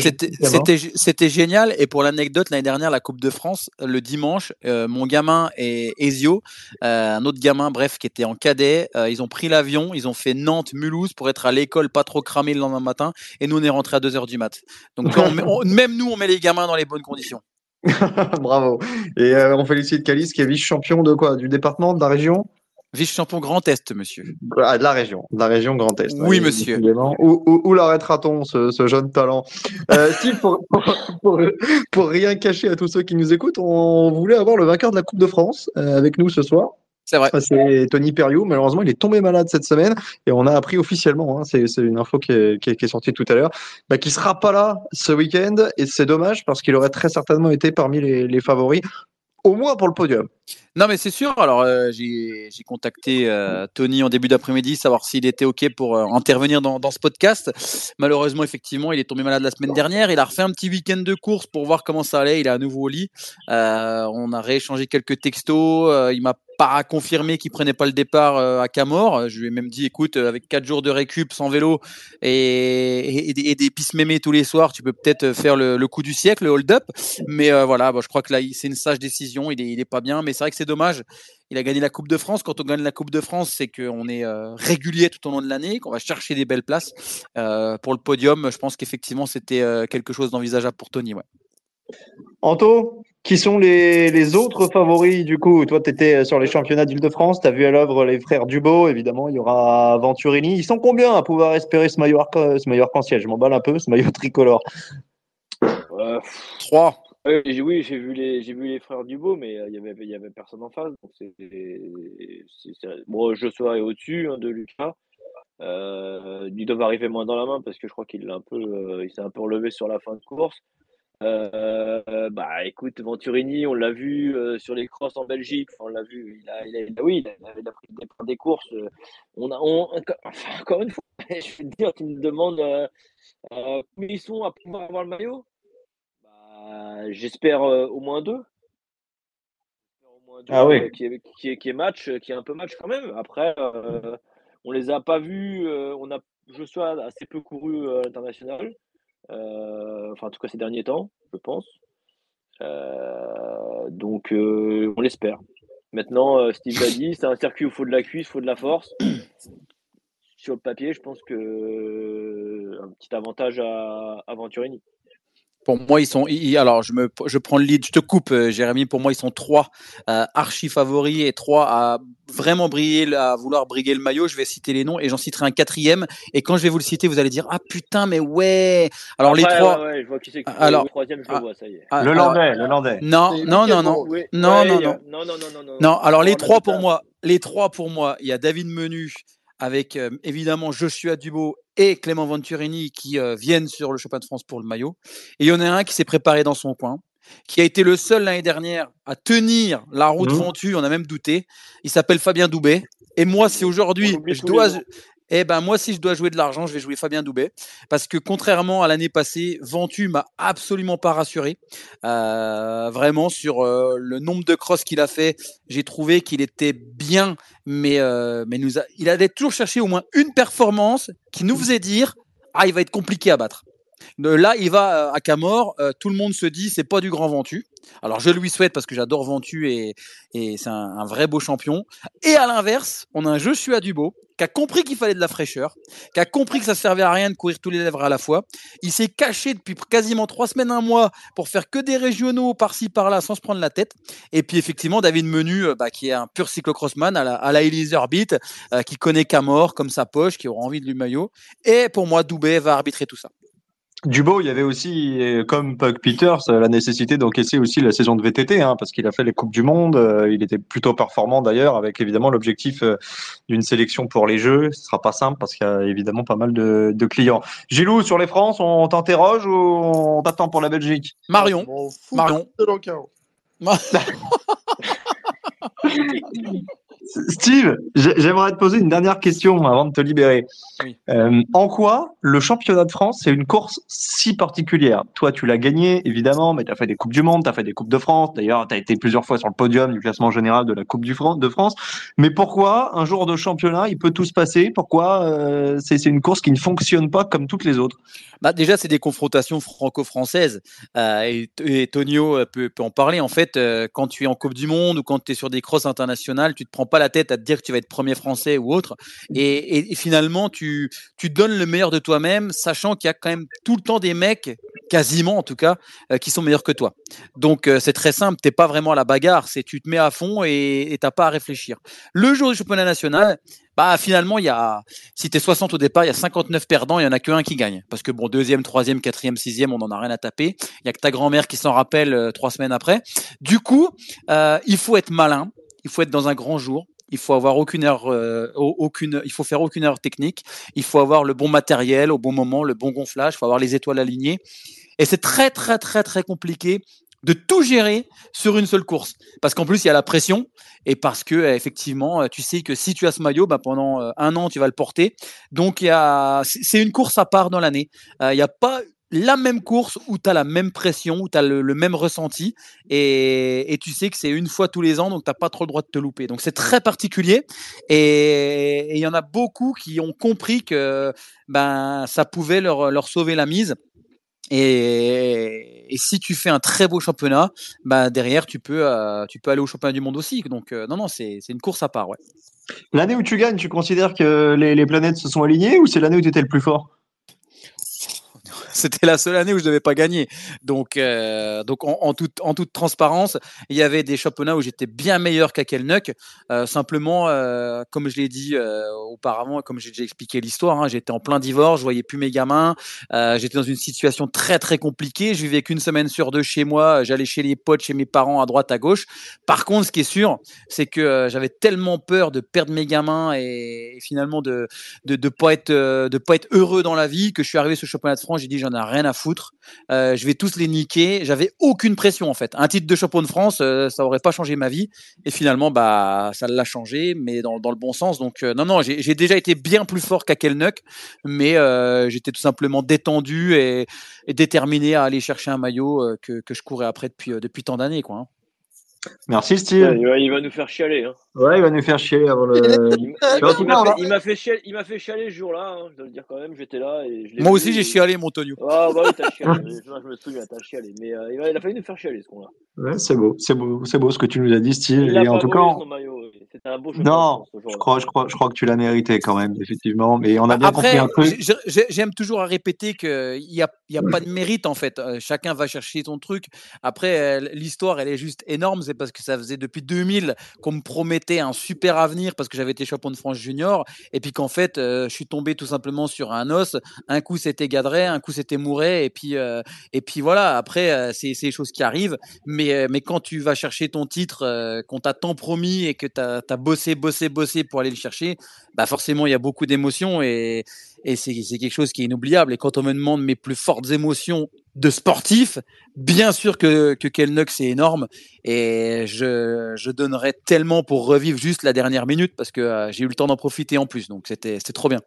c'était génial. Et pour l'anecdote, l'année dernière, la Coupe de France, le dimanche, euh, mon gamin et Ezio, euh, un autre gamin, bref, qui était en cadet, euh, ils ont pris l'avion, ils ont fait Nantes-Mulhouse pour être à l'école, pas trop cramé le lendemain matin. Et nous, on est rentré à 2h du mat. Donc, on <laughs> on- même nous, on met les gamins dans les bonnes conditions. <laughs> Bravo. Et on félicite Calice qui est vice-champion de quoi? Du département, de la région? Vice-champion Grand Est, monsieur. Ah, de la région, de la région Grand Est. Oui, monsieur. Où, où, où l'arrêtera-t-on, ce, ce jeune talent? Euh, <laughs> Steve, pour, pour, pour, pour rien cacher à tous ceux qui nous écoutent, on voulait avoir le vainqueur de la Coupe de France euh, avec nous ce soir. C'est vrai. C'est Tony Perriou. Malheureusement, il est tombé malade cette semaine et on a appris officiellement, hein, c'est c'est une info qui est, qui est, qui est sortie tout à l'heure, bah, qu'il sera pas là ce week-end et c'est dommage parce qu'il aurait très certainement été parmi les, les favoris, au moins pour le podium. Non, mais c'est sûr. Alors, euh, j'ai contacté euh, Tony en début d'après-midi, savoir s'il était OK pour euh, intervenir dans, dans ce podcast. Malheureusement, effectivement, il est tombé malade la semaine dernière. Il a refait un petit week-end de course pour voir comment ça allait. Il est à nouveau au lit. Euh, on a rééchangé quelques textos. Il m'a pas confirmé qu'il prenait pas le départ euh, à Camor. Je lui ai même dit, écoute, euh, avec quatre jours de récup sans vélo et, des- et pistes mémées tous les soirs, tu peux peut-être faire le, coup du siècle, le hold-up. Mais euh, voilà, bah, je crois que là, c'est une sage décision. Il est, est pas bien, mais c'est vrai que c'est dommage. Il a gagné la Coupe de France. Quand on gagne la Coupe de France, c'est qu'on est euh, régulier tout au long de l'année, qu'on va chercher des belles places. Pour le podium, je pense qu'effectivement, c'était quelque chose d'envisageable pour Tony. Ouais. Anto, qui sont les, les autres favoris du coup? Toi, tu étais sur les championnats d'Île-de-France, tu as vu à l'œuvre les frères Dubot, évidemment, il y aura Venturini. Ils sont combien à pouvoir espérer ce maillot, arc- ce maillot arc-en-ciel Je m'emballe un peu, ce maillot tricolore. Euh, 3. Ouais, j'ai- oui, j'ai vu les j'ai vu les frères Dubo, mais euh, il y avait il y avait personne en face. Donc c'est c'est- c'est- bon, Joshua est au-dessus hein, de Lucas. Euh, ils doivent arriver moins dans la main parce que je crois qu'il l'a un peu euh, il s'est un peu relevé sur la fin de course. Euh, bah écoute, Venturini, on l'a vu euh, sur les crosses en Belgique. On l'a vu, il a, il a, a- oui, il a, il a pris des, courses. euh, On a, on, <laughs> enfin, encore une fois, <laughs> je veux te dire, tu me demandes combien ils sont à pouvoir avoir le maillot? Bah, j'espère au moins deux. Au moins deux, Ah oui. qui, est, qui, est, qui est match, qui est un peu match quand même. Après, on les a pas vus. on a Joshua a assez peu couru à l'international. Euh, enfin, en tout cas ces derniers temps, je pense. Euh, donc, euh, on l'espère. Maintenant, Steve l'a dit, c'est un circuit où il faut de la cuisse, il faut de la force. sur le papier, je pense que un petit avantage à, à Venturini. Pour moi, ils sont. alors, je, me, je prends le lead, je te coupe, euh, Jérémy. Pour moi, ils sont trois euh, archi favoris et trois à vraiment briller, à vouloir briguer le maillot. Je vais citer les noms et j'en citerai un quatrième. Et quand je vais vous le citer, vous allez dire Ah putain, mais ouais Alors, les trois. Ouais, je vois qui c'est alors, le troisième, je le ah, vois, ça y est. Ah, le Landais, le Landais. Non, non, non, non. Non, non, non. Non, non, non, non. alors, les trois pour moi, les trois pour moi, il y a David Menu avec euh, évidemment Joshua Dubo et Clément Venturini qui euh, viennent sur le championnat de France pour le maillot. Et il y en a un qui s'est préparé dans son coin, qui a été le seul l'année dernière à tenir la route mmh. On a même douté. Il s'appelle Fabien Doubet. Et moi, si aujourd'hui je dois, eh ben moi, si je dois jouer de l'argent, je vais jouer Fabien Doubet. Parce que contrairement à l'année passée, Ventu m'a absolument pas rassuré. Euh, vraiment, sur euh, le nombre de crosses qu'il a fait, j'ai trouvé qu'il était bien, mais, euh, nous il avait toujours cherché au moins une performance qui nous faisait dire Ah, il va être compliqué à battre. Là, il va à Camor. tout le monde se dit c'est pas du grand Ventu. Alors je lui souhaite parce que j'adore Ventu et, c'est un, vrai beau champion. Et à l'inverse, on a un Joshua Dubo qui a compris qu'il fallait de la fraîcheur, qui a compris que ça servait à rien de courir tous les lèvres à la fois. Il s'est caché depuis quasiment trois semaines, un mois pour faire que des régionaux par-ci par-là sans se prendre la tête. Et puis effectivement, David Menu, euh, bah, qui est un pur cyclocrossman à la, à euh, qui connaît Camor comme sa poche, qui aura envie de lui maillot. Et pour moi, Doubet va arbitrer tout ça. Dubo, il y avait aussi, euh, comme Pug Peters, euh, la nécessité d'encaisser aussi la saison de VTT, hein, parce qu'il a fait les Coupes du Monde. Euh, il était plutôt performant d'ailleurs, avec évidemment l'objectif d'une sélection pour les Jeux. Ce sera pas simple parce qu'il y a évidemment pas mal de, de clients. Gilou, sur les France, on t'interroge ou on t'attend pour la Belgique? Marion. Marion. <laughs> <laughs> <laughs> Steve, j'aimerais te poser une dernière question avant de te libérer. Euh, en quoi le championnat de France, c'est une course si particulière? Toi, tu l'as gagné, évidemment, mais tu as fait des Coupes du Monde, tu as fait des Coupes de France. D'ailleurs, tu as été plusieurs fois sur le podium du classement général de la Coupe du de France. Mais pourquoi un jour de championnat, il peut tout se passer? Pourquoi euh, c'est une course qui ne fonctionne pas comme toutes les autres? Bah, Déjà, c'est des confrontations franco-françaises. Euh, et, Tonio peut, peut, en parler. En fait, quand tu es en Coupe du Monde ou quand tu es sur des crosses internationales, tu te prends pas la tête à te dire que tu vas être premier français ou autre. Et, finalement, tu, tu donnes le meilleur de toi-même, sachant qu'il y a quand même tout le temps des mecs, quasiment en tout cas, euh, qui sont meilleurs que toi. Donc euh, c'est très simple, t'es pas vraiment à la bagarre, c'est tu te mets à fond et t'as pas à réfléchir. Le jour du championnat national, bah finalement il y a si tu es 60 au départ il y a 59 perdants il y en a que un qui gagne parce que bon deuxième troisième quatrième sixième on en a rien à taper il y a que ta grand-mère qui s'en rappelle euh, trois semaines après du coup il faut être malin il faut être dans un grand jour. Il faut euh, faut faire aucune erreur technique. Il faut avoir le bon matériel au bon moment, le bon gonflage. Il faut avoir les étoiles alignées. Et c'est très, très, très, très compliqué de tout gérer sur une seule course. Parce qu'en plus, il y a la pression et parce que, effectivement, tu sais que si tu as ce maillot, bah, pendant euh, un an, tu vas le porter. Donc, c'est une course à part dans l'année. Euh, il n'y a pas la même course où tu as la même pression, où tu as le, même ressenti, et, tu sais que c'est une fois tous les ans, donc tu n'as pas trop le droit de te louper. Donc c'est très particulier, et il y en a beaucoup qui ont compris que ben, ça pouvait leur, leur sauver la mise. Et, si tu fais un très beau championnat, ben derrière tu peux, euh, tu peux aller au championnat du monde aussi. Donc euh, non, non, c'est une course à part. Ouais. L'année où tu gagnes, tu considères que les, les planètes se sont alignées ou c'est l'année où tu étais le plus fort? <laughs> c'était la seule année où je devais pas gagner. Donc, euh, donc en, toute, en toute transparence, il y avait des championnats où j'étais bien meilleur qu'à. Euh, simplement, euh, comme je l'ai dit auparavant, comme j'ai déjà expliqué l'histoire, hein, j'étais en plein divorce, je voyais plus mes gamins, j'étais dans une situation très très compliquée. Je vivais qu'une semaine sur deux chez moi, j'allais chez les potes, chez mes parents, à droite, à gauche. Par contre, ce qui est sûr, c'est que j'avais tellement peur de perdre mes gamins et, finalement de de, de pas être de pas être heureux dans la vie que je suis arrivé sur le championnat de France. J'ai dit j'en ai rien à foutre. Euh, je vais tous les niquer. J'avais aucune pression en fait. Un titre de champion de France, euh, ça aurait pas changé ma vie. Et finalement, bah, ça l'a changé, mais dans, le bon sens. Donc euh, non, non, j'ai déjà été bien plus fort qu'à Kelnuck, mais j'étais tout simplement détendu et, déterminé à aller chercher un maillot que, je courais après depuis tant d'années, quoi. Hein. Merci Steve. il, va, nous faire chialer. Hein. Ouais, il va nous faire chialer avant le. il m'a fait, chialer, il m'a fait chialer ce jour-là. Hein, je dois le dire quand même. J'étais là et Moi aussi j'ai chialé, mon Tonio. Ah bah oui, t'as chialé. <laughs> je me souviens, t'as chialé. Mais euh, il, a, fallu nous faire chialer ce qu'on là Ouais, c'est beau, c'est beau, c'est beau ce que tu nous as dit, Steve. et en tout cas. c'était un beau championnat. Non, ce je crois, je, crois, je crois que tu l'as mérité quand même, effectivement. Mais on a bien Après, compris un truc. j'ai- j'ai- j'aime toujours à répéter qu'il n'y a, il y a pas de mérite en fait. Euh, Chacun va chercher son truc. Après, euh, l'histoire, elle est juste énorme. Parce que ça faisait depuis 2000 qu'on me promettait un super avenir parce que j'avais été champion de France junior. Et puis qu'en fait, euh, je suis tombé tout simplement sur un os. Un coup, c'était Gadret, un coup, c'était Mouret. Et puis, euh, et puis voilà, après, euh, c'est c'est des choses qui arrivent. Mais, mais quand tu vas chercher ton titre, qu'on t'a tant promis et que tu as, bossé, bossé, bossé pour aller le chercher, bah forcément, il y a beaucoup d'émotions et, et c'est quelque chose qui est inoubliable. Et quand on me demande mes plus fortes émotions de sportif, bien sûr que, que Kelnuck, c'est énorme. Et je, je donnerais tellement pour revivre juste la dernière minute parce que euh, j'ai eu le temps d'en profiter en plus. Donc c'était c'était trop bien.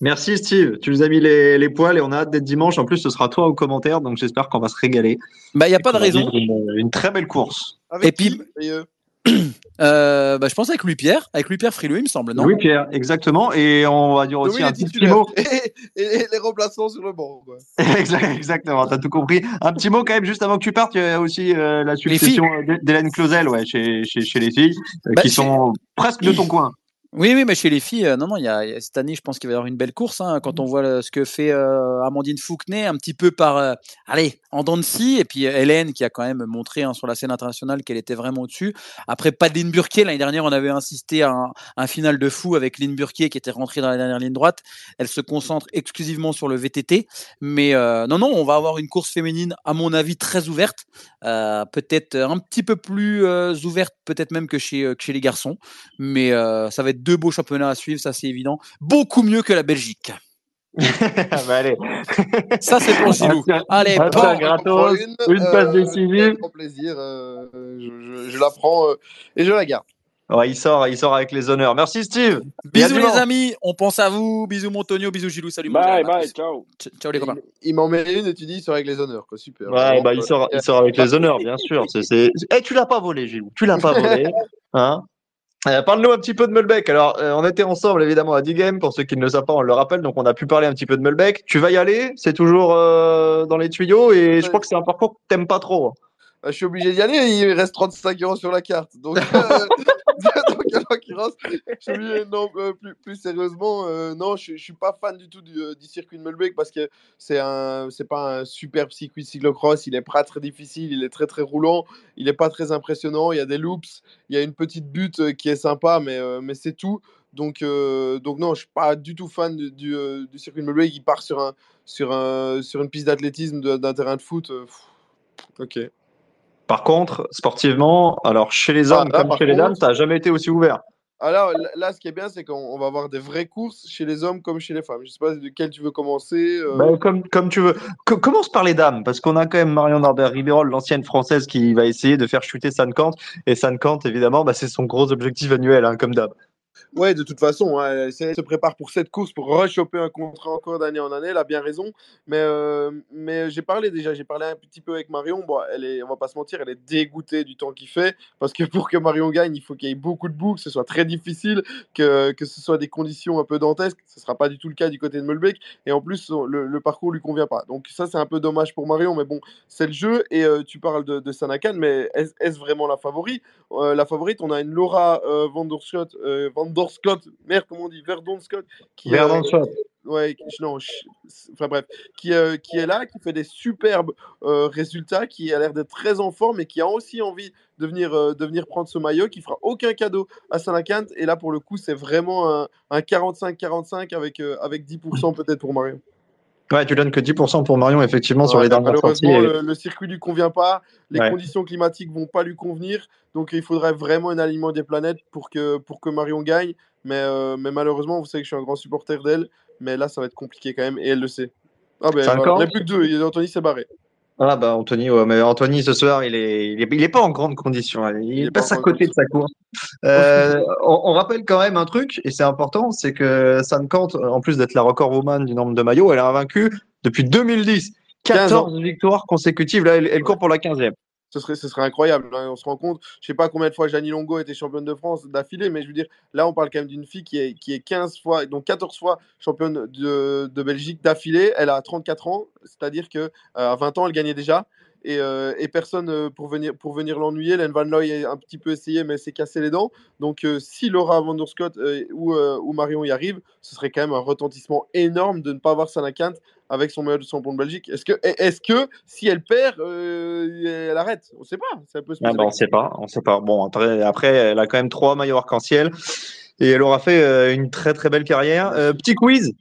Merci Steve, tu nous as mis les, les poils et on a hâte d'être dimanche. En plus, ce sera toi au commentaire, donc j'espère qu'on va se régaler. Bah, il n'y a pas de raison. Une, une très belle course. Avec Et puis- <clears throat> Euh, bah, je pense avec Louis-Pierre, avec Louis-Pierre Frileux, il me semble, non? Oui, Pierre, exactement. Et on va dire aussi un petit, mot. Et, et les remplaçants sur le banc. Quoi. <laughs> Exactement, t'as tout compris. Un petit mot quand même, juste avant que tu partes, il y a aussi euh, la succession d'Hé- d'Hélène Clausel ouais, chez, chez, chez les filles, euh, Bah, qui sont presque de ton <clears throat> coin. Oui, oui, mais chez les filles, euh, non, non, il y a, cette année, je pense qu'il va y avoir une belle course. hein, quand on voit le- ce que fait euh, Amandine Fouquenet, un petit peu par, euh, allez, en dents de scie, et puis euh, Hélène qui a quand même montré hein, sur la scène internationale qu'elle était vraiment au-dessus. Après, pas de Lynn Burkier. L'année dernière, on avait insisté à un, un final de fou avec Lynn Burkier qui était rentrée dans la dernière ligne droite. Elle se concentre exclusivement sur le VTT. Mais euh, non, non, on va avoir une course féminine, à mon avis, très ouverte. Euh, peut-être un petit peu plus euh, ouverte, peut-être même que chez, euh, que chez les garçons. Mais euh, ça va être deux beaux championnats à suivre, ça c'est évident. Beaucoup mieux que la Belgique. <laughs> bah, allez, Ça c'est pour Gilou. Allez, bon. gratos, une passe décisive. Avec grand plaisir. euh, je, je- je la prends euh, et je la garde. Ouais, il sort, il sort avec les honneurs. Merci Steve. Bisous les amis, on pense à vous. Bisous Montonio, bisous Gilou, salut mon Bye, bye, ciao. Ciao les copains. Il, il m'en met une et tu dis il sort avec les honneurs. Quoi. Super. Ouais, bah, il euh, sort, il sort avec les honneurs, bien sûr. C'est, c'est... Eh, tu l'as pas volé, Gilles. Tu l'as pas volé. <laughs> Hein Euh, Parle-nous un petit peu de Mulbeck. Alors, euh, on était ensemble évidemment à D-Game. Pour ceux qui ne le savent pas, on le rappelle. Donc, on a pu parler un petit peu de Mulbeck. Tu vas y aller. C'est toujours euh, dans les tuyaux. Et je crois que c'est un parcours que t'aimes pas trop. Je suis obligé d'y aller, il reste 35 euros sur la carte. Donc, euh, <laughs> donc en l'occurrence, je obligé- non, euh, plus, plus sérieusement, euh, non, je, je suis pas fan du tout du, euh, circuit de Mulbeck parce que c'est un, c'est pas un superbe circuit de cyclocross. Il est pas très difficile, il est très très roulant, il est pas très impressionnant. Il y a des loops, il y a une petite butte qui est sympa, mais, mais c'est tout. Donc, donc non, je suis pas du tout fan du, circuit de Mulbeck. Il part sur un, sur un, sur une piste d'athlétisme d'un terrain de foot. ok. Par contre, sportivement, alors chez les Ah, hommes là, comme chez les dames, ça a jamais été aussi ouvert. Alors là, ce qui est bien, c'est qu'on on va avoir des vraies courses chez les hommes comme chez les femmes. Je sais pas de quel tu veux commencer. euh, Bah, comme, comme tu veux. Co- commence par les dames, parce qu'on a quand même Marion Norbert Ribérol, l'ancienne française, qui va essayer de faire chuter San Kant. Et San Kant, évidemment, bah, c'est son gros objectif annuel, hein, comme d'hab. Ouais, de toute façon, hein, elle, se prépare pour cette course, pour rechoper un contrat encore d'année en année. Elle a bien raison. Mais, euh, mais j'ai parlé déjà, j'ai parlé un petit peu avec Marion. Bon, elle est, on va pas se mentir, elle est dégoûtée du temps qu'il fait. Parce que pour que Marion gagne, il faut qu'il y ait beaucoup de boucles, que ce soit très difficile, que, que ce soit des conditions un peu dantesques. Ce sera pas du tout le cas du côté de Mulbeck. Et en plus, le, le parcours lui convient pas. Donc ça, c'est un peu dommage pour Marion. Mais bon, c'est le jeu. Et euh, tu parles de, Sanakan, mais est- est-ce vraiment la favorite Euh, La favorite, on a une Laura Vanderscott, euh, Vanderscott, merde, comment on dit, Verdon Scott, qui, euh, Verdon Scott. ouais, qui- non, enfin bref, qui, euh, qui est là, qui fait des superbes euh, résultats, qui a l'air d'être très en forme et qui a aussi envie de venir, euh, de venir prendre ce maillot, qui fera aucun cadeau à Saint-Lacant. Et là, pour le coup, c'est vraiment un, un 45-45 avec, avec 10% <laughs> peut-être pour Marion. Ouais, tu donnes que 10% pour Marion, effectivement, sur les dernières sorties. malheureusement, et- le, le circuit lui convient pas, les Ouais. conditions climatiques vont pas lui convenir, donc il faudrait vraiment un alignement des planètes pour que, pour que Marion gagne. Mais, euh, mais malheureusement, vous savez que je suis un grand supporter d'elle, mais là, ça va être compliqué quand même, et elle le sait. Ah ben, voilà, il n'y a plus que deux, et Anthony s'est barré. Ah bah Anthony, ouais, mais Anthony ce soir il est, il est, il est pas en grande condition. hein. Il, est pas passe à côté de sa course. Euh, on, on rappelle quand même un truc et c'est important, c'est que Kant, en plus d'être la record woman du nombre de maillots, elle a vaincu depuis 2010 15 ans. 14 victoires consécutives. Là, elle, elle court pour la 15e. Ce serait, incroyable. hein, On se rend compte, je sais pas combien de fois Janine Longo était championne de France d'affilée, mais je veux dire, là, on parle quand même d'une fille qui est, qui est 15 fois, donc 14 fois championne de, de Belgique d'affilée. Elle a 34 ans, c'est-à-dire que euh, à 20 ans, elle gagnait déjà. Et, euh, et personne euh, pour venir, pour venir l'ennuyer. Len Van Looy a un petit peu essayé, mais s'est cassé les dents. Donc, euh, si Laura Van Der Scott euh, ou, Marion y arrive, ce serait quand même un retentissement énorme de ne pas avoir Sana Kant avec son meilleur champion de Belgique. Est-ce que, est que si elle perd, elle arrête? On ne sait pas. Ça peut se Ah bah, on sait pas, on sait pas. Bon, après, après, elle a quand même trois maillots arc-en-ciel et elle aura fait une très très belle carrière. Petit quiz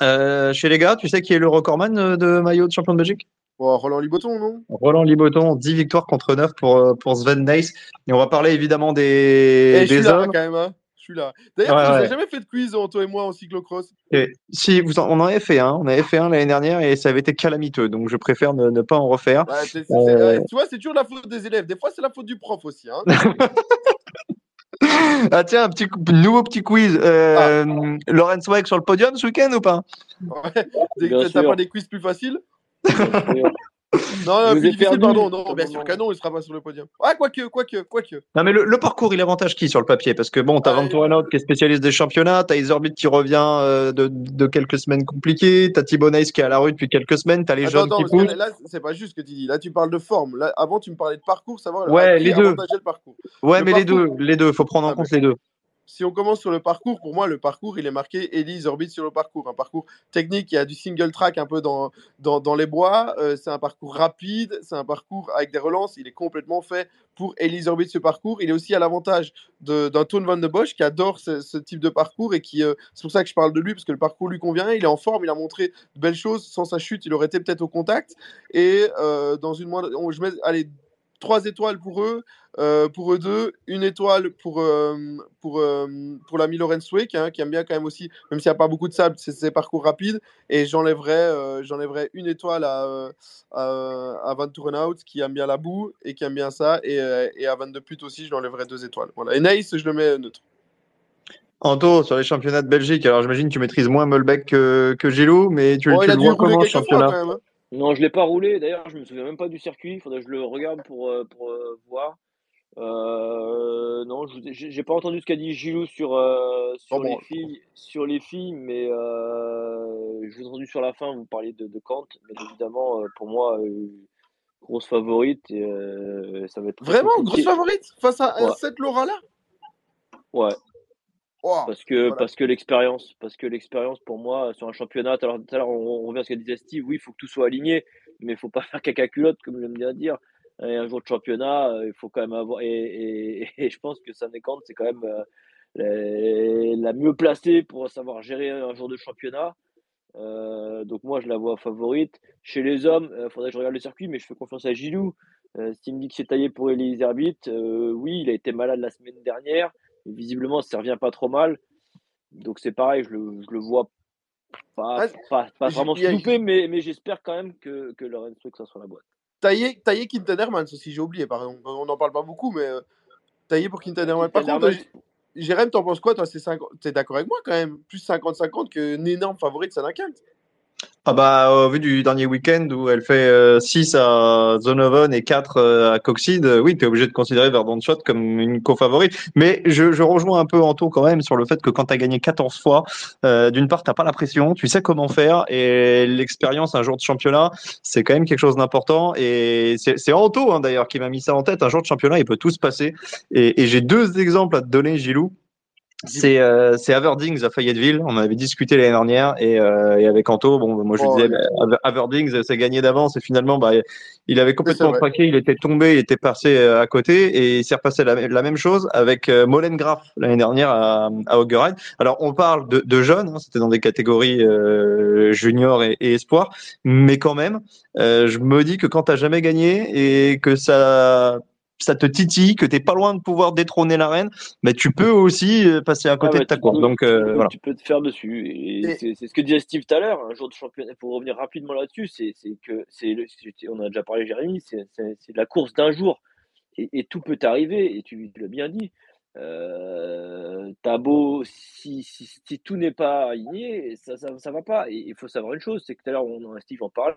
chez les gars, tu sais qui est le recordman de maillot de champion de Belgique? Bon, Roland Liboton, non? Roland Liboton, 10 victoires contre 9 pour, euh, pour Sven Nys. Et on va parler évidemment des, Et je suis des là quand même. Hein. Je suis là. D'ailleurs, Ouais, tu nous as ouais. jamais fait de quiz, hein, toi et moi, en cyclocross. Et si vous en, on en avait fait un, on avait fait un l'année dernière et ça avait été calamiteux, donc je préfère ne, ne pas en refaire. Ouais, c'est- c'est- Euh. ouais, tu vois, c'est toujours la faute des élèves. Des fois, c'est la faute du prof aussi. Hein. <laughs> Ah tiens, un petit nouveau petit quiz. Euh, Laurence Weig sur le podium ce week-end ou pas? Ouais. Des- T'as pas des quiz plus faciles <laughs> Non, non perdu. pardon. Non, bien sûr que non, il sera pas sur le podium. Ouais, quoique, quoique, quoique. Non mais le, le parcours, il avantage qui sur le papier? Parce que bon, t'as Ouais. Van Torenhout qui est spécialiste des championnats, t'as Isorbit qui revient euh, de, de quelques semaines compliquées, t'as Thibaut Nice qui est à la rue depuis quelques semaines, t'as les Attends, jeunes attends, qui poussent. là, c'est pas juste ce que tu dis. Là, tu parles de forme. Là, avant, tu me parlais de parcours, savoir Ouais, les deux. le parcours. Ouais, le mais les deux, les deux, faut prendre en Ah, compte les deux. Si on commence sur le parcours, pour moi, le parcours, il est marqué Elise Orbit sur le parcours. Un parcours technique, il y a du single track un peu dans, dans, dans les bois. Euh, c'est un parcours rapide, c'est un parcours avec des relances. Il est complètement fait pour Elise Orbit ce parcours. Il est aussi à l'avantage d'un Toon Van de Bosch qui adore ce, type de parcours et qui, euh, c'est pour ça que je parle de lui, parce que le parcours lui convient. Il est en forme, il a montré de belles choses. Sans sa chute, il aurait été peut-être au contact. Et euh, dans une moindre. je mets, allez, trois étoiles pour eux, euh, pour eux deux, une étoile pour, euh, pour, euh, pour l'ami Lorenz Wake, hein, qui aime bien quand même aussi, même s'il n'y a pas beaucoup de sable, c'est ses parcours rapides. Et j'enlèverais euh, j'enlèverais une étoile à, à, à Van qui aime bien la boue et qui aime bien ça. Et, et à Van de Put aussi, je lui enlèverais deux étoiles. Voilà. Et Naïs, je le mets neutre. Anto, sur les championnats de Belgique, alors j'imagine que tu maîtrises moins Mulbeck que, que Gilou, mais tu, Bon, tu le vois comment fois championnat? quand même. hein. Non, je l'ai pas roulé. D'ailleurs, je me souviens même pas du circuit. Il faudrait que je le regarde pour, euh, pour euh, voir. Euh, non, je vous ai- j'ai j'ai pas entendu ce qu'a dit Gilou sur, euh, sur, Oh, bon. les filles, sur les filles, mais je vous ai entendu sur la fin, vous parliez de, de Kant. Bien évidemment, pour moi, grosse favorite. et, ça va être Vraiment, compliqué. grosse favorite face à, à Ouais. cette Laura-là? Ouais. Parce que, Voilà. parce que l'expérience, parce que l'expérience pour moi sur un championnat, l'heure, tout à l'heure, on, on revient à ce qu'a disait Steve, oui, il faut que tout soit aligné, mais il faut pas <laughs> faire caca culotte, comme j'aime bien dire. Et un jour de championnat, euh, il faut quand même avoir. Et, et, <laughs> et je pense que Sanekant, c'est quand même euh, la, la mieux placée pour savoir gérer un jour de championnat. Euh, donc moi, je la vois favorite. Chez les hommes, il faudrait que je regarde le circuit, mais je fais confiance à Gilou. S'il me dit que c'est taillé pour Elise Herbit, oui, il a été malade la semaine dernière. Visiblement, ça revient pas trop mal. Donc c'est pareil, je le, je le vois pas, Ah, pas, pas j- vraiment louper, mais, mais j'espère quand même que, que Lorenz Truc ça soit la boîte. Taillé, taillé Quinten Hermans aussi, j'ai oublié, pardon. On n'en parle pas beaucoup, mais euh, taillé pour Quinten Hermans. Par contre, Jérém, t'en penses quoi, toi? C'est 50... T'es d'accord avec moi quand même Plus 50-50 qu'une énorme favorite Sanakant. Ah bah, au vu du dernier week-end où elle fait 6 à Zonovan et 4 à Coxide, euh, oui, tu es obligé de considérer Verdant Shot comme une co-favorite. Mais je, rejoins un peu Anto quand même sur le fait que quand tu as gagné 14 fois, euh, d'une part, tu pas la pression, tu sais comment faire et l'expérience un jour de championnat, c'est quand même quelque chose d'important. Et c'est Anto hein, d'ailleurs qui m'a mis ça en tête. Un jour de championnat, il peut tout se passer. Et, et j'ai deux exemples à te donner, Gilou. C'est euh, Averdings à Fayetteville. On en avait discuté l'année dernière et, euh, et avec Anto, bon, moi je Oh, disais, bah, Averdings, c'est gagné d'avance et finalement, bah, il avait complètement craqué. Il était tombé, il était passé euh, à côté et il s'est repassé la, la même chose avec euh, Molen Graf l'année dernière à, à. Alors on parle de, de jeunes, hein, c'était dans des catégories euh, junior et, et espoir, mais quand même, euh, je me dis que quand t'as jamais gagné et que ça ça te titille, que t'es pas loin de pouvoir détrôner la reine, mais tu peux aussi euh, passer à côté Ah bah, de ta course. Donc tu euh, peux- voilà. tu peux te faire dessus. Et Et- c'est ce que disait Steve tout à l'heure, un jour de championnat, pour revenir rapidement là-dessus, c'est que c'est on a déjà parlé, Jérémy, c'est la course d'un jour. Et, et tout peut arriver, et tu l'as bien dit. Euh, T'as beau, si, si, si tout n'est pas aligné, ça, ça, ça va pas. Et il faut savoir une chose, c'est que tout à l'heure, on, Steve en parlait.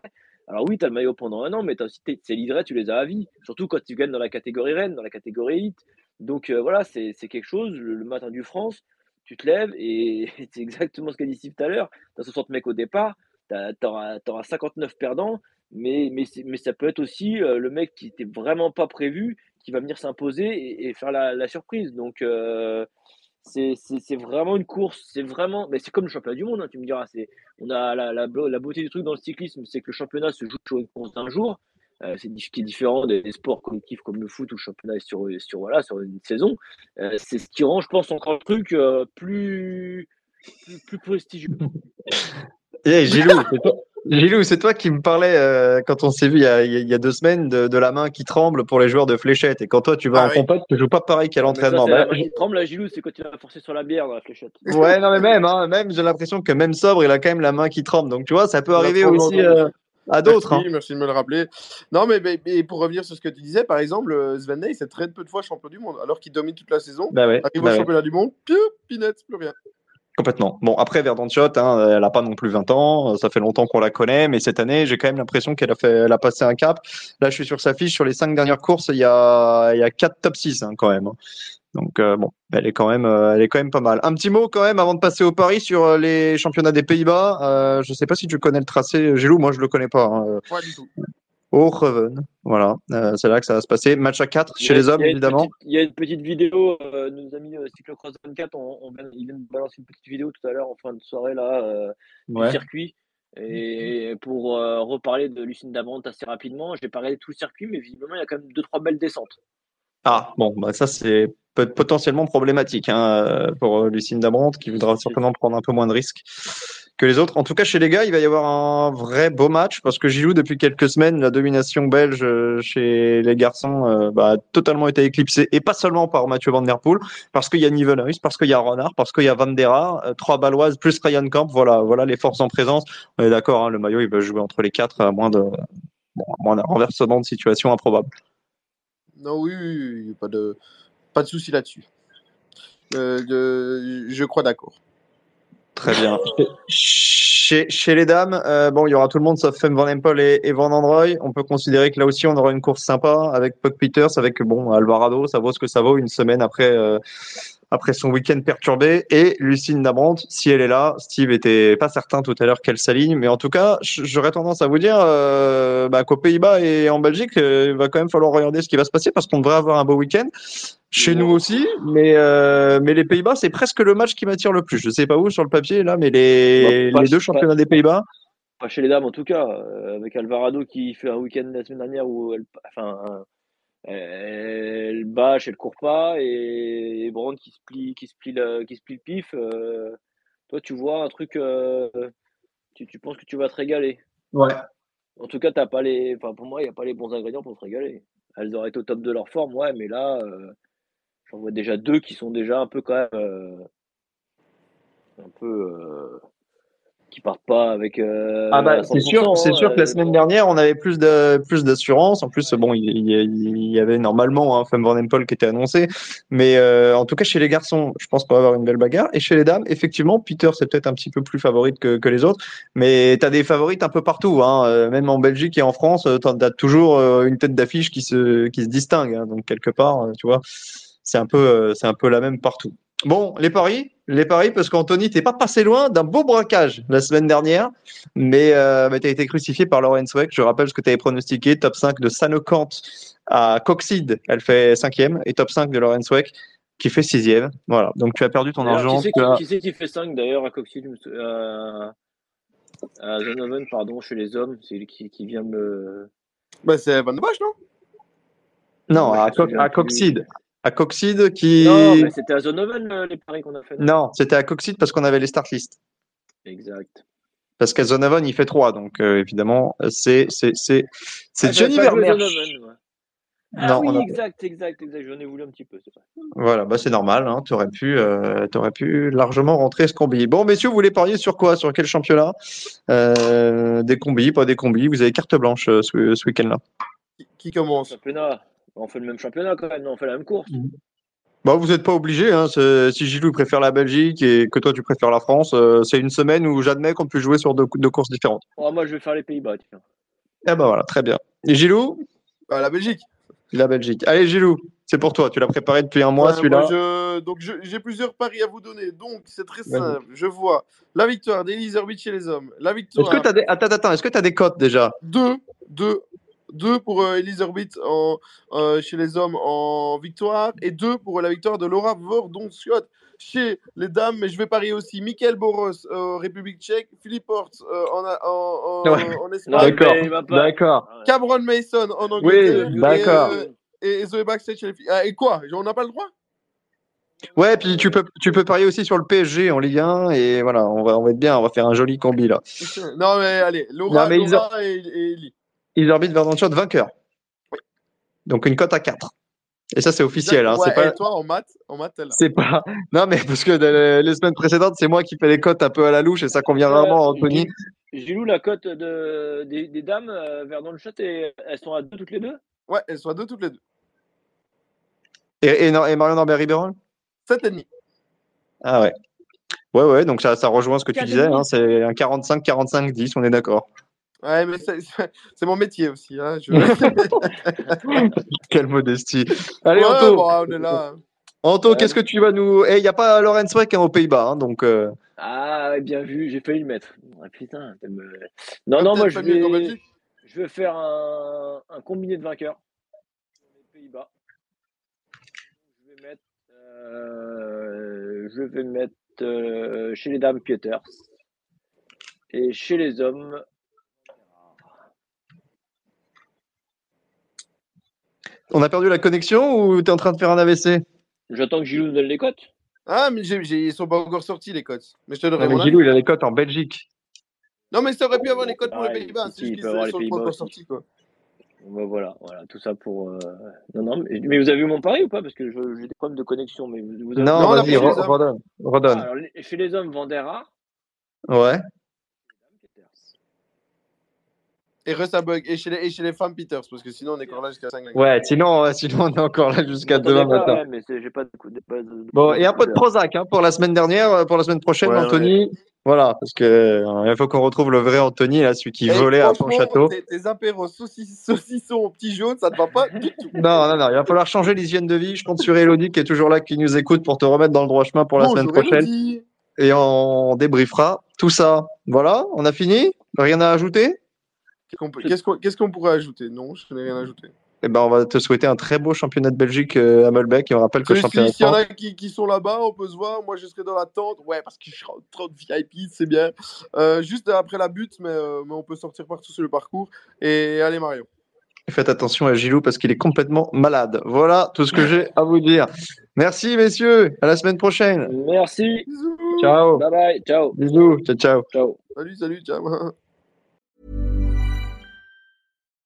Alors oui, tu as le maillot pendant un an, mais t'as aussi tes livrets, tu les as à vie. Surtout quand tu gagnes dans la catégorie reine, dans la catégorie élite. Donc euh, voilà, c'est quelque chose. Le, matin du France, tu te lèves et <laughs> c'est exactement ce qu'a dit Steve tout à l'heure. Tu as 60 mecs au départ, tu auras, 59 perdants. mais, ça peut être aussi euh, le mec qui était vraiment pas prévu, qui va venir s'imposer et, faire la, la surprise. Donc, euh, c'est vraiment une course. C'est vraiment, mais c'est comme le championnat du monde, hein, tu me diras. On a la, la, beauté du truc dans le cyclisme, c'est que le championnat se joue sur une course d'un jour. Euh, c'est ce qui est différent des, sports collectifs comme le foot où le championnat est sur, sur, voilà, sur une saison. Euh, c'est ce qui rend, je pense, encore le truc euh, plus, plus, plus prestigieux. Eh, toi, Gilou, c'est toi qui me parlais euh, quand on s'est vu il y, a, il y a deux semaines de, de la main qui tremble pour les joueurs de fléchettes. Et quand toi tu vas Ah en oui. compète, tu joues pas pareil qu'à l'entraînement. c'est la Bah, main qui tremble, la Gilou, c'est quand tu vas forcer sur la bière dans la fléchette. Ouais, non, mais même, hein, même j'ai l'impression que même sobre, il a quand même la main qui tremble. Donc, tu vois, ça peut arriver aussi euh, à d'autres. Merci, hein. merci de me le rappeler. Non, mais, mais- mais pour revenir sur ce que tu disais, par exemple, euh, Sven Ney, c'est très peu de fois champion du monde, alors qu'il domine toute la saison. Bah ouais, Arrive bah au ouais, championnat du monde, piou, pinette, plus rien. Complètement. Bon, après, Verdonchot, hein, elle a pas non plus 20 ans. Ça fait longtemps qu'on la connaît. Mais cette année, j'ai quand même l'impression qu'elle a fait, a passé un cap. Là, je suis sur sa fiche. Sur les cinq dernières courses, il y a, il y a quatre top 6 hein, quand même. hein. Donc, euh, bon, elle est, quand même, euh, pas mal. Un petit mot quand même avant de passer au Paris sur euh, les championnats des Pays-Bas. Euh, je sais pas si tu connais le tracé. Gilou, moi, je le connais pas. Pas du tout. Hooghoven. Voilà, euh, c'est là que ça va se passer. Match à 4 Il y chez a- les hommes, évidemment. petite- Il y a une petite vidéo, euh, nos amis euh, Cyclocross 24, on, on vient- ils viennent de balancer une petite vidéo tout à l'heure en fin de soirée là, euh, Ouais. du circuit. Et pour euh, reparler de Lucine Dabrante assez rapidement, j'ai pas regardé tout le circuit, mais visiblement il y a quand même deux trois belles descentes. Ah, bon, bah ça c'est potentiellement problématique hein, pour Lucine Dabrante qui voudra certainement prendre un peu moins de risques que les autres. En tout cas, chez les gars, il va y avoir un vrai beau match parce que Gilou, depuis quelques semaines, la domination belge euh, chez les garçons euh, bah, a totalement été éclipsée et pas seulement par Mathieu Van Der Poel, parce qu'il y a Nivenhuis, parce qu'il y a Renard, parce qu'il y a Van Der Haar, euh, trois Baloises plus Ryan Camp. Voilà, voilà les forces en présence. On est d'accord, hein, le maillot il va jouer entre les quatre à moins de renversement de situation improbable. Non, oui, oui, oui, pas de, pas de souci là-dessus. De- je crois d'accord. Très bien. Chez, les dames, euh, bon, il y aura tout le monde sauf Femme Van Empel et, et Van Androy. On peut considérer que là aussi, on aura une course sympa avec Puck Peters, avec bon Alvarado. Ça vaut ce que ça vaut une semaine après euh, après son week-end perturbé. Et Lucine Dabrante, si elle est là, Steve était pas certain tout à l'heure qu'elle s'aligne, mais en tout cas, j'aurais tendance à vous dire euh, bah, qu'aux Pays-Bas et en Belgique, euh, il va quand même falloir regarder ce qui va se passer parce qu'on devrait avoir un beau week-end. Chez nous aussi, mais euh, mais les Pays-Bas, c'est presque le match qui m'attire le plus. Je sais pas où sur le papier là, mais les, Bah, les deux championnats des Pays-Bas. Pas chez les dames en tout cas, euh, avec Alvarado qui fait un week-end la semaine dernière où elle, enfin, elle bâche, elle court pas, et, et Brand qui se plie, qui se plie, le, qui se plie le pif. euh, toi, tu vois un truc, euh, tu, tu penses que tu vas te régaler. Ouais. En tout cas, t'as pas les, enfin, pour moi, il n'y a pas les bons ingrédients pour se régaler. Elles auraient été au top de leur forme, ouais, mais là, euh, j'en vois déjà deux qui sont déjà un peu quand même, euh, un peu, euh, qui partent pas avec. euh, Ah bah c'est sûr, 100%, c'est sûr hein, que la euh, semaine dernière on avait plus de plus d'assurance. En plus bon, il, il- il y avait normalement un Femme Van Empel qui était annoncé, mais euh, en tout cas chez les garçons, je pense qu'on va avoir une belle bagarre. Et chez les dames, effectivement, Peter c'est peut-être un petit peu plus favorite que, que les autres, mais t'as des favorites un peu partout, hein. Euh, même en Belgique et en France, euh, t'as toujours une tête d'affiche qui se qui se distingue. hein. Donc quelque part, tu vois, c'est un peu c'est un peu la même partout. Bon, les paris, les paris, parce qu'Anthony, t'es pas passé loin d'un beau braquage la semaine dernière, mais, euh, mais tu as été crucifié par Lauren Sweck. Je rappelle ce que tu avais pronostiqué, top 5 de Sanokant à Coxide, elle fait cinquième, et top 5 de Lauren Sweck qui fait sixième. Voilà, donc tu as perdu ton argent. Qui c'est qui, as- qui, c'est qui fait 5 d'ailleurs à Coxide euh, À Zonoven, pardon, chez les hommes, c'est lui qui, qui vient me. Bah, c'est Van de Bosch, non? Non, à, Co- à plus. Coxide. À Coxide qui... Non, mais c'était à Zonoven euh, les paris qu'on a fait. non? Non, c'était à Coxide parce qu'on avait les start list. Exact. Parce qu'à Zonovan, il fait 3, donc euh, évidemment, c'est c'est c'est c'est Ah, Johnny Vermeer. Moi. Ah Non, oui, on a- exact, exact, exact. J'en ai voulu un petit peu, c'est vrai. Voilà, bah c'est normal, hein, tu aurais pu, euh, t'aurais pu largement rentrer ce combi. Bon, messieurs, vous voulez parier sur quoi? Sur quel championnat? Euh, Des combis, pas des combis Vous avez carte blanche euh, ce, ce week-end-là qui, qui commence? Championnat. On fait le même championnat quand même, non, on fait la même course. Bah, vous n'êtes pas obligé. Hein, si Gilou préfère la Belgique et que toi tu préfères la France, euh, c'est une semaine où j'admets qu'on peut jouer sur deux, deux courses différentes. Oh, moi, je vais faire les Pays-Bas, tiens. Ah bah voilà, très bien. Et Gilou? Bah, La Belgique. La Belgique. Allez, Gilou, c'est pour toi. Tu l'as préparé depuis un mois, Ouais, celui-là. je- Donc, j'ai plusieurs paris à vous donner. Donc, c'est très simple. Je vois la victoire d'Elise Herbich chez les hommes. La Est-ce victoire que tu as des... Attends, attends, est-ce que tu as des cotes déjà? De 2 deux pour euh, Elise Orbit en, euh, chez les hommes en victoire et deux pour la victoire de Laura Vordon-Scott chez les dames. Mais je vais parier aussi Michael Boros euh, République tchèque, Philippe Hortz euh, en, en, en, Ouais. en Espagne, D'accord, d'accord. Cameron Mason en Angleterre. Oui, et, d'accord. euh, et, Zoé chez les filles. Ah, et quoi? On n'a pas le droit? Ouais, puis tu peux, tu peux parier aussi sur le PSG en Ligue 1 et voilà, on va, on va être bien, on va faire un joli combi là. Non, mais allez, Laura, Non, mais ils Laura et, et Ellie. Isorbit Verdonshot vainqueur. Donc une cote à 4. Et ça c'est officiel, hein, Ouais, c'est pas, Et toi, en maths, en maths, c'est pas. Non mais parce que les semaines précédentes c'est moi qui fais les cotes un peu à la louche et ça convient Euh, rarement à Anthony. Gilou- la cote de, des, des dames euh, vers dans le chat, et, elles sont à deux toutes les deux? Ouais, elles sont à deux toutes les deux. Et, et, non- et Marion Norbert Riberon 7,5. Ah ouais. Ouais ouais, donc ça, ça rejoint ce que tu disais, hein, c'est un 45 45 10, on est d'accord. Ouais, mais c'est mon métier aussi. Hein. Je... <laughs> Quelle modestie. Allez ouais, Anto, bon, on est là. Anto, Ouais. qu'est-ce que tu vas nous Eh, il y a pas Lorenz Weck hein, aux Pays-Bas hein, donc euh, Ah, ouais, bien vu, j'ai failli le mettre. Ah, putain, t'as me- Non, non, moi je vais, je vais faire un, un combiné de vainqueurs. Les Pays-Bas. Je vais mettre, euh, je vais mettre euh, chez les dames Pieters et chez les hommes. On a perdu la connexion ou tu es en train de faire un AVC J'attends que Gilou nous donne les cotes. Ah, mais j'ai- j'ai- ils sont pas encore sortis, les cotes. Mais je te Non, donnerai mais mon avis. Gilou, il a les cotes en Belgique. Non, mais ça aurait pu avoir les cotes pour les Pareil, Pays-Bas. si, C'est juste qu'ils peut avoir les sont pas Pays-Bas encore sortis, quoi. Voilà, voilà, tout ça pour. euh, Non, non, mais, mais vous avez vu mon pari ou pas? Parce que je- j'ai des problèmes de connexion. Mais vous, avez- Non, Non, on a vas-y, redonne. Ah, redonne. chez les hommes, Vandera? Ouais. Et Russabug. Et chez les, et chez les femmes, Peters. Parce que sinon, on est encore là jusqu'à 5. Ouais, sinon, euh, sinon on est encore là jusqu'à demain pas, matin. ouais, mais j'ai pas de coup- pas de- Bon, et un peu de Prozac hein, pour la semaine dernière, euh, pour la semaine prochaine, Ouais, Anthony. Voilà, parce que euh, il faut qu'on retrouve le vrai Anthony, là, celui qui volait à Pont-Château. Tes, tes apéros saucisses- saucissons au petit jaune, ça ne va pas du tout. <laughs> Non, non, non, il va falloir changer l'hygiène de vie. Je compte sur Elodie qui est toujours là, qui nous écoute pour te remettre dans le droit chemin pour la semaine prochaine. Elodie. Et on débriefera tout ça. Voilà, on a fini? Rien à ajouter? Qu'est-ce qu'on Qu'est-ce pourrait ajouter? Non, je n'ai rien ajouté. Eh ben, on va te souhaiter un très beau championnat de Belgique euh, à Malbec. Et on rappelle que le championnat de S'il y en a qui, qui sont là-bas, on peut se voir. Moi, je serai dans la tente. Ouais, parce que je serai en trop de VIP, c'est bien. Euh, juste après la butte, mais, euh, mais on peut sortir partout sur le parcours. Et allez, Mario. Faites attention à Gilou parce qu'il est complètement malade. Voilà tout ce que j'ai à vous dire. Merci, messieurs. À la semaine prochaine. Merci. Bisous. Ciao. Bye bye. Ciao. Bisous. Ciao, ciao. Ciao. Salut, salut, ciao. <laughs>